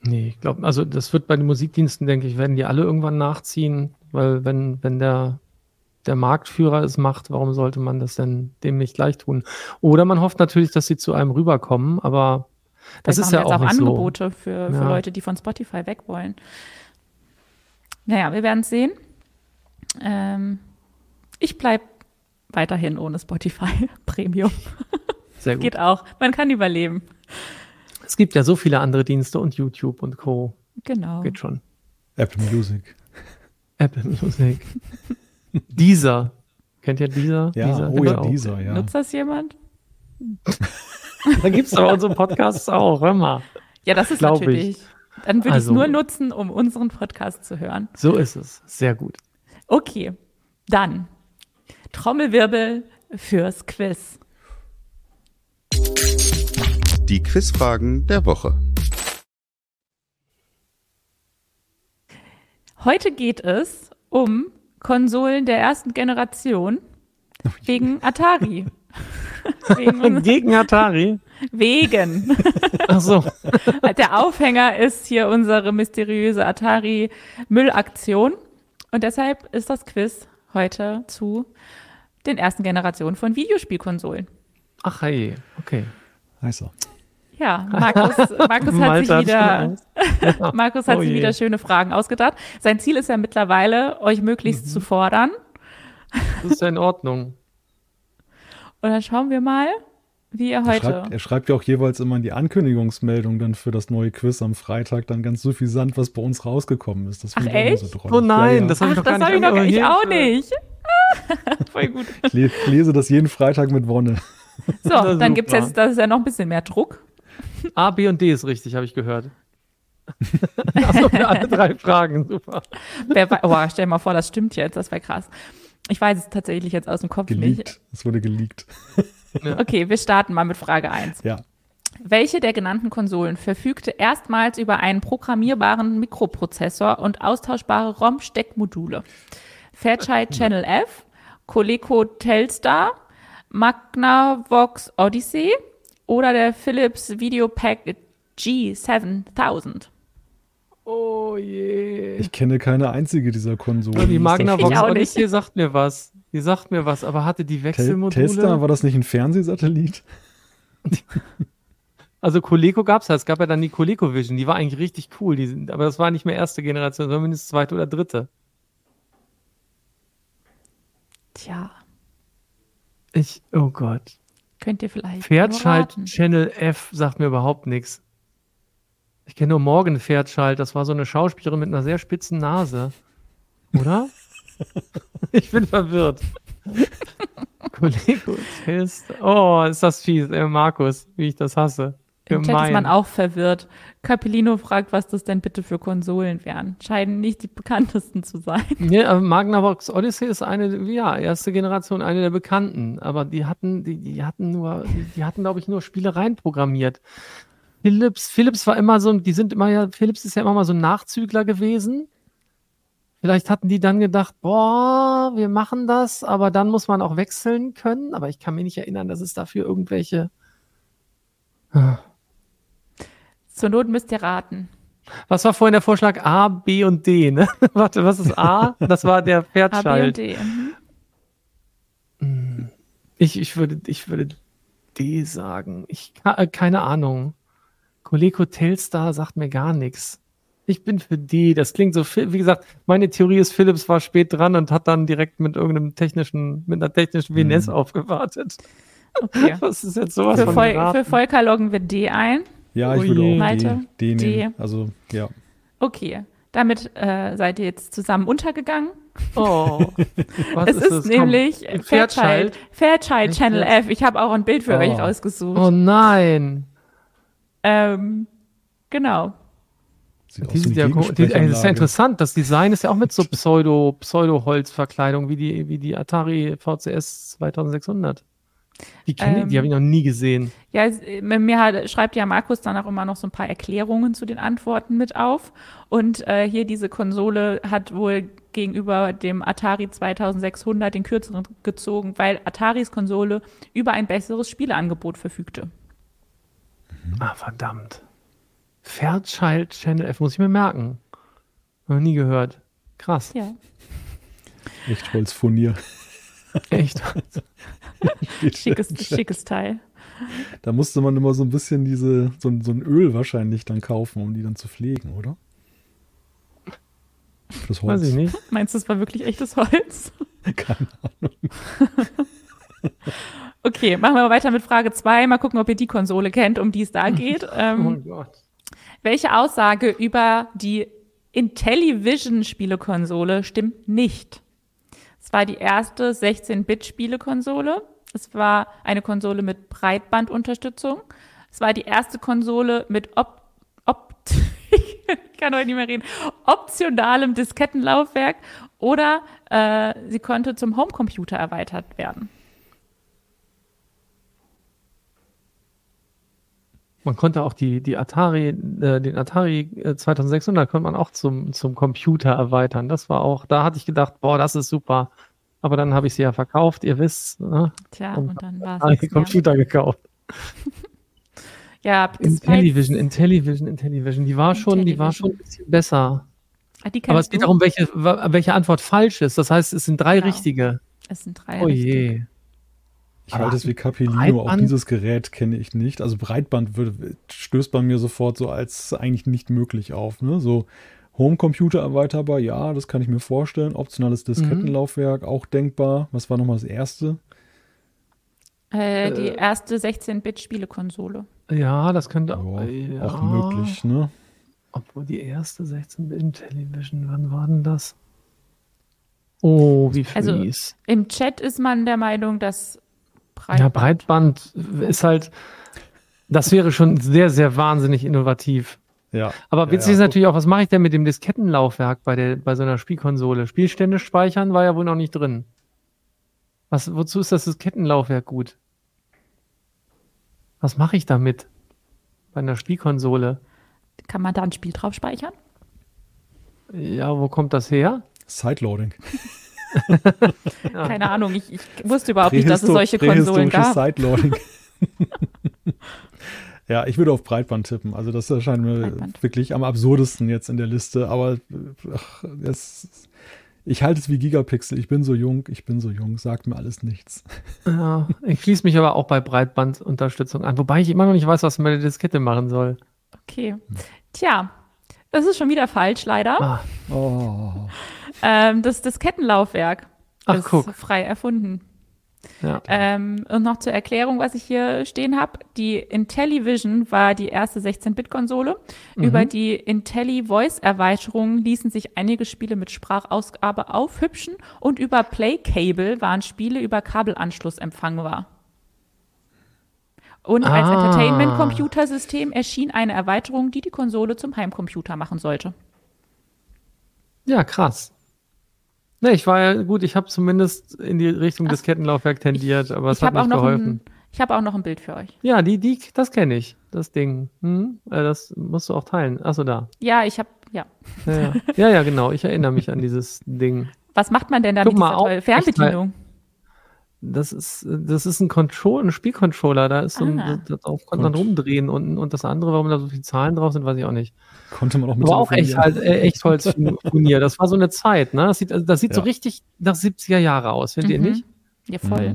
Nee, ich glaube, also das wird bei den Musikdiensten, denke ich, werden die alle irgendwann nachziehen, weil wenn, wenn der, der Marktführer es macht, warum sollte man das denn dem nicht gleich tun? Oder man hofft natürlich, dass sie zu einem rüberkommen, aber das ist ja auch, auch Angebote so. für, für ja. Leute, die von Spotify weg wollen. Naja, wir werden es sehen. Ähm, ich bleibe weiterhin ohne Spotify Premium. Sehr gut. Geht auch. Man kann überleben. Es gibt ja so viele andere Dienste und YouTube und Co. Genau. Geht schon. Apple Music. Apple Music. dieser. Kennt ihr dieser? Ja, dieser, oh ja, dieser, ja. Nutzt das jemand? da gibt es aber unsere Podcasts auch, hör mal. Ja, das ist Glaub natürlich. Ich. Dann würde Also- ich es nur nutzen, um unseren Podcast zu hören. So ist es. Sehr gut. Okay, dann Trommelwirbel fürs Quiz. Die Quizfragen der Woche. Heute geht es um Konsolen der ersten Generation wegen Atari. wegen, Gegen Atari. Wegen. Ach so. Der Aufhänger ist hier unsere mysteriöse Atari-Müllaktion. Und deshalb ist das Quiz heute zu den ersten Generationen von Videospielkonsolen. Ach hey, okay. Heißer. Ja, Markus, Markus hat sich wieder, Markus hat Oh sich wieder schöne Fragen ausgedacht. Sein Ziel ist ja mittlerweile, euch möglichst Mhm. zu fordern. Das ist ja in Ordnung. Und dann schauen wir mal, wie ihr Er heute. schreibt, er schreibt ja auch jeweils immer in die Ankündigungsmeldung dann für das neue Quiz am Freitag dann ganz suffisant, was bei uns rausgekommen ist. Das Ach, echt? so. Oh nein, ja, ja. das habe ich Ach, noch gar das nicht habe ich noch ich auch nicht. Voll gut. Ich le- lese das jeden Freitag mit Wonne. So, dann gibt es jetzt, das ist ja noch ein bisschen mehr Druck. A, B und D ist richtig, habe ich gehört. also für alle drei Fragen, super. Wer oh, stell dir mal vor, das stimmt jetzt, das wäre krass. Ich weiß es tatsächlich jetzt aus dem Kopf nicht. Geleakt. Es wurde geleakt. Okay, wir starten mal mit Frage 1. Ja. Welche der genannten Konsolen verfügte erstmals über einen programmierbaren Mikroprozessor und austauschbare ROM-Steckmodule? Fairchild Channel F, Coleco Telstar, Magnavox Odyssey oder der Philips Videopack G7000? Oh je. Ich kenne keine einzige dieser Konsolen. die Magnavox. Odyssey sagt mir was. Die sagt mir was, aber hatte die Wechselmodule? Telstar, war das nicht ein Fernsehsatellit? Also Coleco gab's ja. Es gab ja dann die Coleco Vision. Die war eigentlich richtig cool. Die sind, aber das war nicht mehr erste Generation, sondern mindestens zweite oder dritte. Tja, Ich, oh Gott. könnt ihr vielleicht Fairchild raten. Channel F sagt mir überhaupt nichts. Ich kenne nur Morgan Fairchild. Das war so eine Schauspielerin mit einer sehr spitzen Nase. Oder? ich bin verwirrt. Coleco Test. Oh, ist das fies, ey, Markus, wie ich das hasse. Im Chat ist man Gemein. auch verwirrt. Capellino fragt, was das denn bitte für Konsolen wären. Scheinen nicht die bekanntesten zu sein. Ja, aber Magnavox Odyssey ist eine, ja, erste Generation, eine der bekannten. Aber die hatten, die, die hatten nur, die, die hatten, glaube ich, nur Spielereien programmiert. Philips, Philips war immer so, die sind immer ja, Philips ist ja immer mal so ein Nachzügler gewesen. Vielleicht hatten die dann gedacht, boah, wir machen das, aber dann muss man auch wechseln können. Aber ich kann mich nicht erinnern, dass es dafür irgendwelche. Zur Not müsst ihr raten. Was war vorhin der Vorschlag? A, B und D, ne? Warte, was ist A? Das war der A, B und. D. Mhm. Hm. Ich, ich, würde, ich würde D sagen. Ich, äh, keine Ahnung. Coleco Telstar sagt mir gar nichts. Ich bin für D. Das klingt so, wie gesagt, meine Theorie ist, Philips war spät dran und hat dann direkt mit irgendeinem technischen, mit einer technischen WNS mhm. aufgewartet. Okay. Was ist jetzt sowas für, von Vol für Volker loggen wir D ein. Ja, ich Oh würde je. auch? D, D D. nehmen. Also, ja. Okay. Damit äh, seid ihr jetzt zusammen untergegangen. Oh. Was es ist, das? nämlich Komm. Fairchild, Fairchild Channel? F. Ich habe auch ein Bild für Oh. euch rausgesucht. Oh nein. Ähm, genau. Sieht aus Die wie sind ja, die, das ist ja interessant. Das Design ist ja auch mit so Pseudo, Pseudo-Holzverkleidung wie die, wie die Atari VCS 2600. Die kenne ich, die Ähm, habe ich noch nie gesehen. Ja, äh, mir hat, schreibt ja Markus dann auch immer noch so ein paar Erklärungen zu den Antworten mit auf. Und äh, hier diese Konsole hat wohl gegenüber dem Atari 2600 den kürzeren gezogen, weil Ataris Konsole über ein besseres Spieleangebot verfügte. Ah, verdammt. Fairchild Channel F, muss ich mir merken. Noch nie gehört. Krass. Ja. Echt Holzfurnier. Echt. Schickes, schickes Teil. Da musste man immer so ein bisschen diese, so, ein- so ein Öl wahrscheinlich dann kaufen, um die dann zu pflegen, oder? Das Holz. Weiß ich nicht. Meinst du, es war wirklich echtes Holz? Keine Okay, machen wir weiter mit Frage zwei. Mal gucken, ob ihr die Konsole kennt, um die es da geht. Oh Ähm, Gott. Welche Aussage über die Intellivision-Spielekonsole stimmt nicht? Es war die erste 16-Bit-Spielekonsole. Es war eine Konsole mit Breitbandunterstützung. Es war die erste Konsole mit Op Op ich kann heute nicht mehr reden, optionalem Diskettenlaufwerk oder äh, sie konnte zum Homecomputer erweitert werden. Man konnte auch die, die Atari, äh, den Atari äh, 2600 konnte man auch zum, zum Computer erweitern. Das war auch, da hatte ich gedacht, boah, das ist super. Aber dann habe ich sie ja verkauft, ihr wisst, ne? Tja, Und und dann war habe ich es. den Computer gekauft. Ja, Intellivision, Intellivision, Intellivision. Die war schon, die war schon ein bisschen besser. Ah, Aber es geht darum, welche, welche Antwort falsch ist. Das heißt, es sind drei Genau. richtige. Es sind drei. Oh je. Ich halte es wie Capellino, auch dieses Gerät kenne ich nicht. Also Breitband würde, stößt bei mir sofort so als eigentlich nicht möglich auf. Ne? So Homecomputer erweiterbar, ja, das kann ich mir vorstellen. Optionales Diskettenlaufwerk, auch denkbar. Was war nochmal das erste? Äh, die erste 16-Bit-Spielekonsole. Ja, das könnte Ja, ja, Auch möglich, ne? Obwohl die erste 16-Bit-Television, wann war denn das? Oh, wie Also, fies. Im Chat ist man der Meinung, dass Breitband. ja, Breitband ist halt, das wäre schon sehr, sehr wahnsinnig innovativ. Ja. Aber Ja, witzig ja. ist natürlich auch, was mache ich denn mit dem Diskettenlaufwerk bei, der, bei so einer Spielkonsole? Spielstände speichern war ja wohl noch nicht drin. Was, wozu ist das Diskettenlaufwerk gut? Was mache ich damit? Bei einer Spielkonsole? Kann man da ein Spiel drauf speichern? Ja, wo kommt das her? Sideloading. Keine Ahnung, ich, ich wusste überhaupt nicht, dass es solche Konsolen gab. Sideloading. ja, ich würde auf Breitband tippen. Also das erscheint mir Breitband. wirklich am absurdesten jetzt in der Liste. Aber ach, es, ich halte es wie Gigapixel. Ich bin so jung, ich bin so jung. Sagt mir alles nichts. Ja, ich schließe mich aber auch bei Breitbandunterstützung an, wobei ich immer noch nicht weiß, was man mit der Diskette machen soll. Okay. Tja, das ist schon wieder falsch, leider. Ah, Oh. Ähm, das Diskettenlaufwerk Ach, ist guck. frei erfunden. ja. Ähm, und noch zur Erklärung, was ich hier stehen habe. Die Intellivision war die erste 16-Bit-Konsole. Mhm. Über die IntelliVoice-Erweiterung ließen sich einige Spiele mit Sprachausgabe aufhübschen und über Play-Cable waren Spiele über Kabelanschluss empfangbar. Und als Ah. Entertainment-Computersystem erschien eine Erweiterung, die die Konsole zum Heimcomputer machen sollte. ja, krass. Ne, ich war ja gut, ich habe zumindest in die Richtung Diskettenlaufwerk tendiert, aber es ich hat nicht geholfen. ein, ich habe auch noch ein Bild für euch. Ja, die, die, das kenne ich, das Ding. Hm? Äh, Das musst du auch teilen. Achso, da. Ja, ich habe, ja. Ja, ja. ja, genau. Ich erinnere mich an dieses Ding. Was macht man denn damit? Guck mal, Ist ja auch toll. echt Fernbedienung. Das ist, das ist ein Control, ein Spielcontroller. Da ist so ein, Ah. darauf konnte man rumdrehen und, und das andere, warum da so viele Zahlen drauf sind, weiß ich auch nicht. Konnte man auch mit Aber auch echt halt, äh, echt Holzfurnier. Das war so eine Zeit, ne? Das sieht, also das sieht so Ja. richtig nach 70er Jahre aus, findet ihr Mhm. nicht? Ja, voll.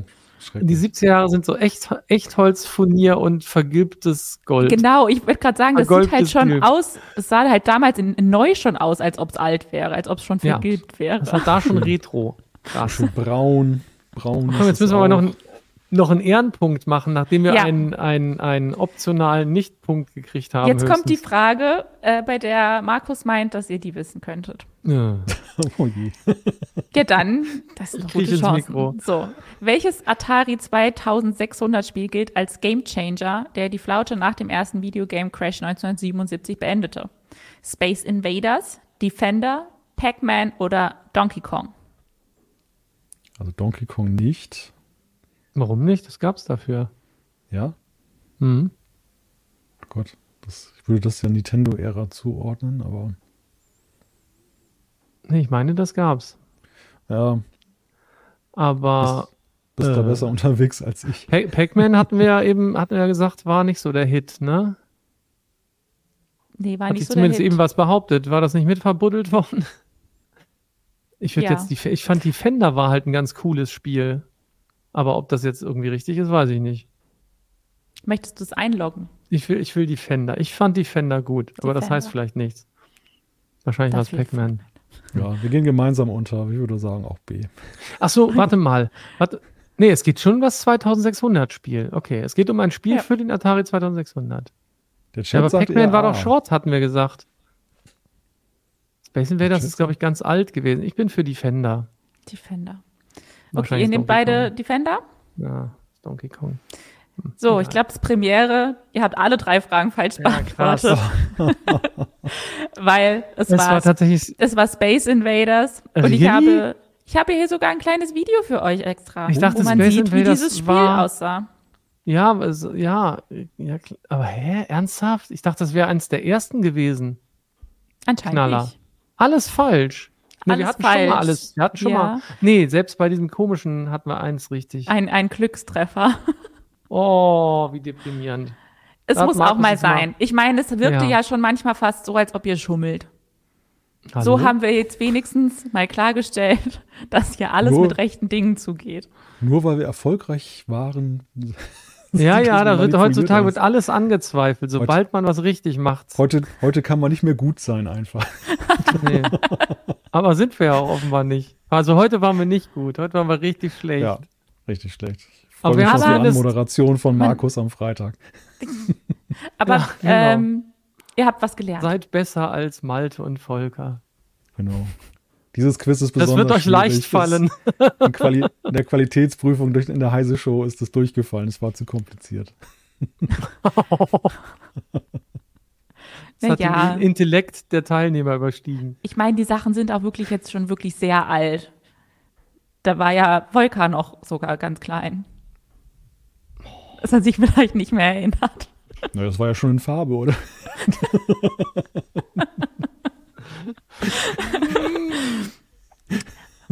Mhm. Die 70er Jahre sind so echt, Echtholzfurnier und vergilbtes Gold. Genau, ich wollte gerade sagen, das sieht halt schon Gilb. aus, es sah halt damals in, in neu schon aus, als ob es alt wäre, als ob es schon Ja. vergilbt wäre. Das hat da schon Retro. Krass. Schön braun. Braun. Komm, jetzt müssen wir aber noch, einen- noch einen Ehrenpunkt machen, nachdem wir Ja. einen, einen, einen optionalen Nichtpunkt gekriegt haben. Jetzt kommt die höchstens. Frage, äh, bei der Markus meint, dass ihr die wissen könntet. Ja. Oh je. Ja, dann, das sind gute Chancen. Mikro. So, welches Atari 2600 Spiel gilt als Gamechanger, der die Flaute nach dem ersten Videogame Crash 1977 beendete? Space Invaders, Defender, Pac-Man oder Donkey Kong? Also Donkey Kong nicht. Warum nicht? Das gab's dafür. Ja? Mhm. Oh Gott. Das, ich würde das der Nintendo-Ära zuordnen, aber Nee, ich meine, das gab's. ja, Aber bist da Äh. besser unterwegs als ich. Pa- Pac-Man hatten wir ja eben, hatten wir ja gesagt, war nicht so der Hit, ne? Nee, war Hat nicht so der zumindest Hit. eben was behauptet. War das nicht mitverbuddelt worden? Ich würde Ja. jetzt die, ich fand die Fender war halt ein ganz cooles Spiel. Aber ob das jetzt irgendwie richtig ist, weiß ich nicht. Möchtest du es einloggen? Ich will, ich will die Fender. Ich fand die Fender gut, aber das heißt vielleicht nichts. Wahrscheinlich war es Pac-Man. Ja, wir gehen gemeinsam unter. aber Ich würde sagen auch B. Ach so, warte mal. Warte. Nee, es geht schon um das 2600 Spiel. Okay, es geht um ein Spiel Ja. für den Atari 2600. Der Ja, Chat aber sagt Pac-Man war doch Short, hatten wir gesagt. Space Invaders Chat ist, glaube ich, ganz alt gewesen. Ich bin für Defender. Defender. Okay, ihr nehmt Donkey beide Kong. Defender? Ja, Donkey Kong. So, Egal. ich glaube, es ist Premiere. Ihr habt alle drei Fragen falsch Ja, krass. beantwortet, weil es Es war, war tatsächlich. es war Space Invaders und ich Really? habe ich habe hier sogar ein kleines Video für euch extra, Ich dachte, wo man Space sieht, wie Invaders dieses Spiel war- aussah. Ja, aber es, ja, ja, aber hä, ernsthaft? Ich dachte, das wäre eins der ersten gewesen. Anscheinend Knaller. nicht. Alles falsch. Nee, Alles wir hatten schon falsch. mal alles. Wir hatten schon Ja. mal. Nee, selbst bei diesem komischen hatten wir eins richtig. Ein, ein Glückstreffer. Oh, wie deprimierend. Es Das muss auch mal jetzt mal. sein. Ich meine, es wirkte Ja. ja. schon manchmal fast so, als ob ihr schummelt. Hallo? So haben wir jetzt wenigstens mal klargestellt, dass hier alles Nur- mit rechten Dingen zugeht. Nur weil wir erfolgreich waren. Ja, ja, da wird heutzutage wird alles angezweifelt, sobald man was richtig macht. Heute, heute kann man nicht mehr gut sein einfach. Nee. Aber sind wir ja auch offenbar nicht. Also heute waren wir nicht gut. Heute waren wir richtig schlecht. Ja, richtig schlecht. Ich Aber freue wir mich haben auf die Anmoderation von Markus am Freitag. Aber Ja, genau. ähm, ihr habt was gelernt. Seid besser als Malte und Volker. Genau. Dieses Quiz ist Das besonders wird euch leicht fallen. Das- In, Quali in der Qualitätsprüfung durch, in der Heise Show ist es durchgefallen. Es war zu kompliziert. Das hat Naja. den Intellekt der Teilnehmer überstiegen. Ich meine, die Sachen sind auch wirklich jetzt schon wirklich sehr alt. Da war ja Volker noch sogar ganz klein. Dass er sich vielleicht nicht mehr erinnert. Na, das war ja schon in Farbe, oder?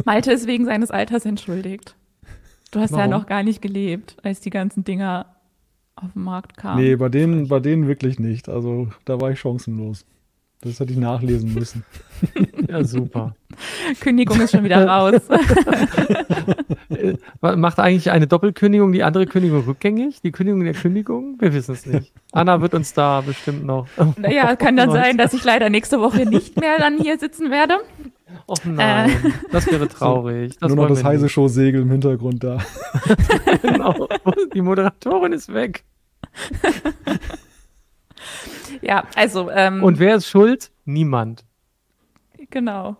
Malte ist wegen seines Alters entschuldigt. Du hast ja Warum? noch gar nicht gelebt, als die ganzen Dinger auf den Markt kamen. Nee, bei denen, bei denen wirklich nicht. Also da war ich chancenlos. Das hätte ich nachlesen müssen. Ja, super. Kündigung ist schon wieder raus. Äh, Macht eigentlich eine Doppelkündigung die andere Kündigung rückgängig? Die Kündigung der Kündigung? Wir wissen es nicht. Anna wird uns da bestimmt noch. naja, kann dann sein, dass ich leider nächste Woche nicht mehr dann hier sitzen werde. Oh nein, das wäre traurig. Das Nur noch das wir Heise Show Segel im Hintergrund da. Genau. Die Moderatorin ist weg. Ja, also, ähm, Und wer ist schuld? Niemand. genau.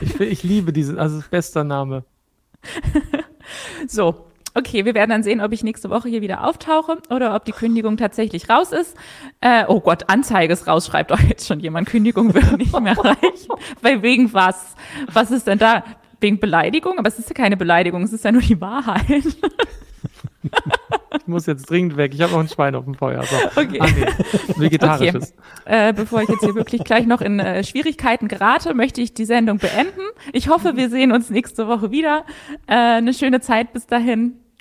Ich, ich liebe diesen, also bester Name. So, okay, wir werden dann sehen, ob ich nächste Woche hier wieder auftauche oder ob die Kündigung tatsächlich raus ist. Äh, oh Gott, Anzeige ist raus, schreibt doch jetzt schon jemand. Kündigung wird nicht mehr reichen. Weil wegen was? Was ist denn da? Wegen Beleidigung? Aber es ist ja keine Beleidigung, es ist ja nur die Wahrheit. Ich muss jetzt dringend weg. Ich habe noch ein Schwein auf dem Feuer. So. Okay. Ah, nee. Vegetarisches. Äh, bevor ich jetzt hier wirklich gleich noch in äh, Schwierigkeiten gerate, möchte ich die Sendung beenden. Ich hoffe, wir sehen uns nächste Woche wieder. Äh, eine schöne Zeit bis dahin.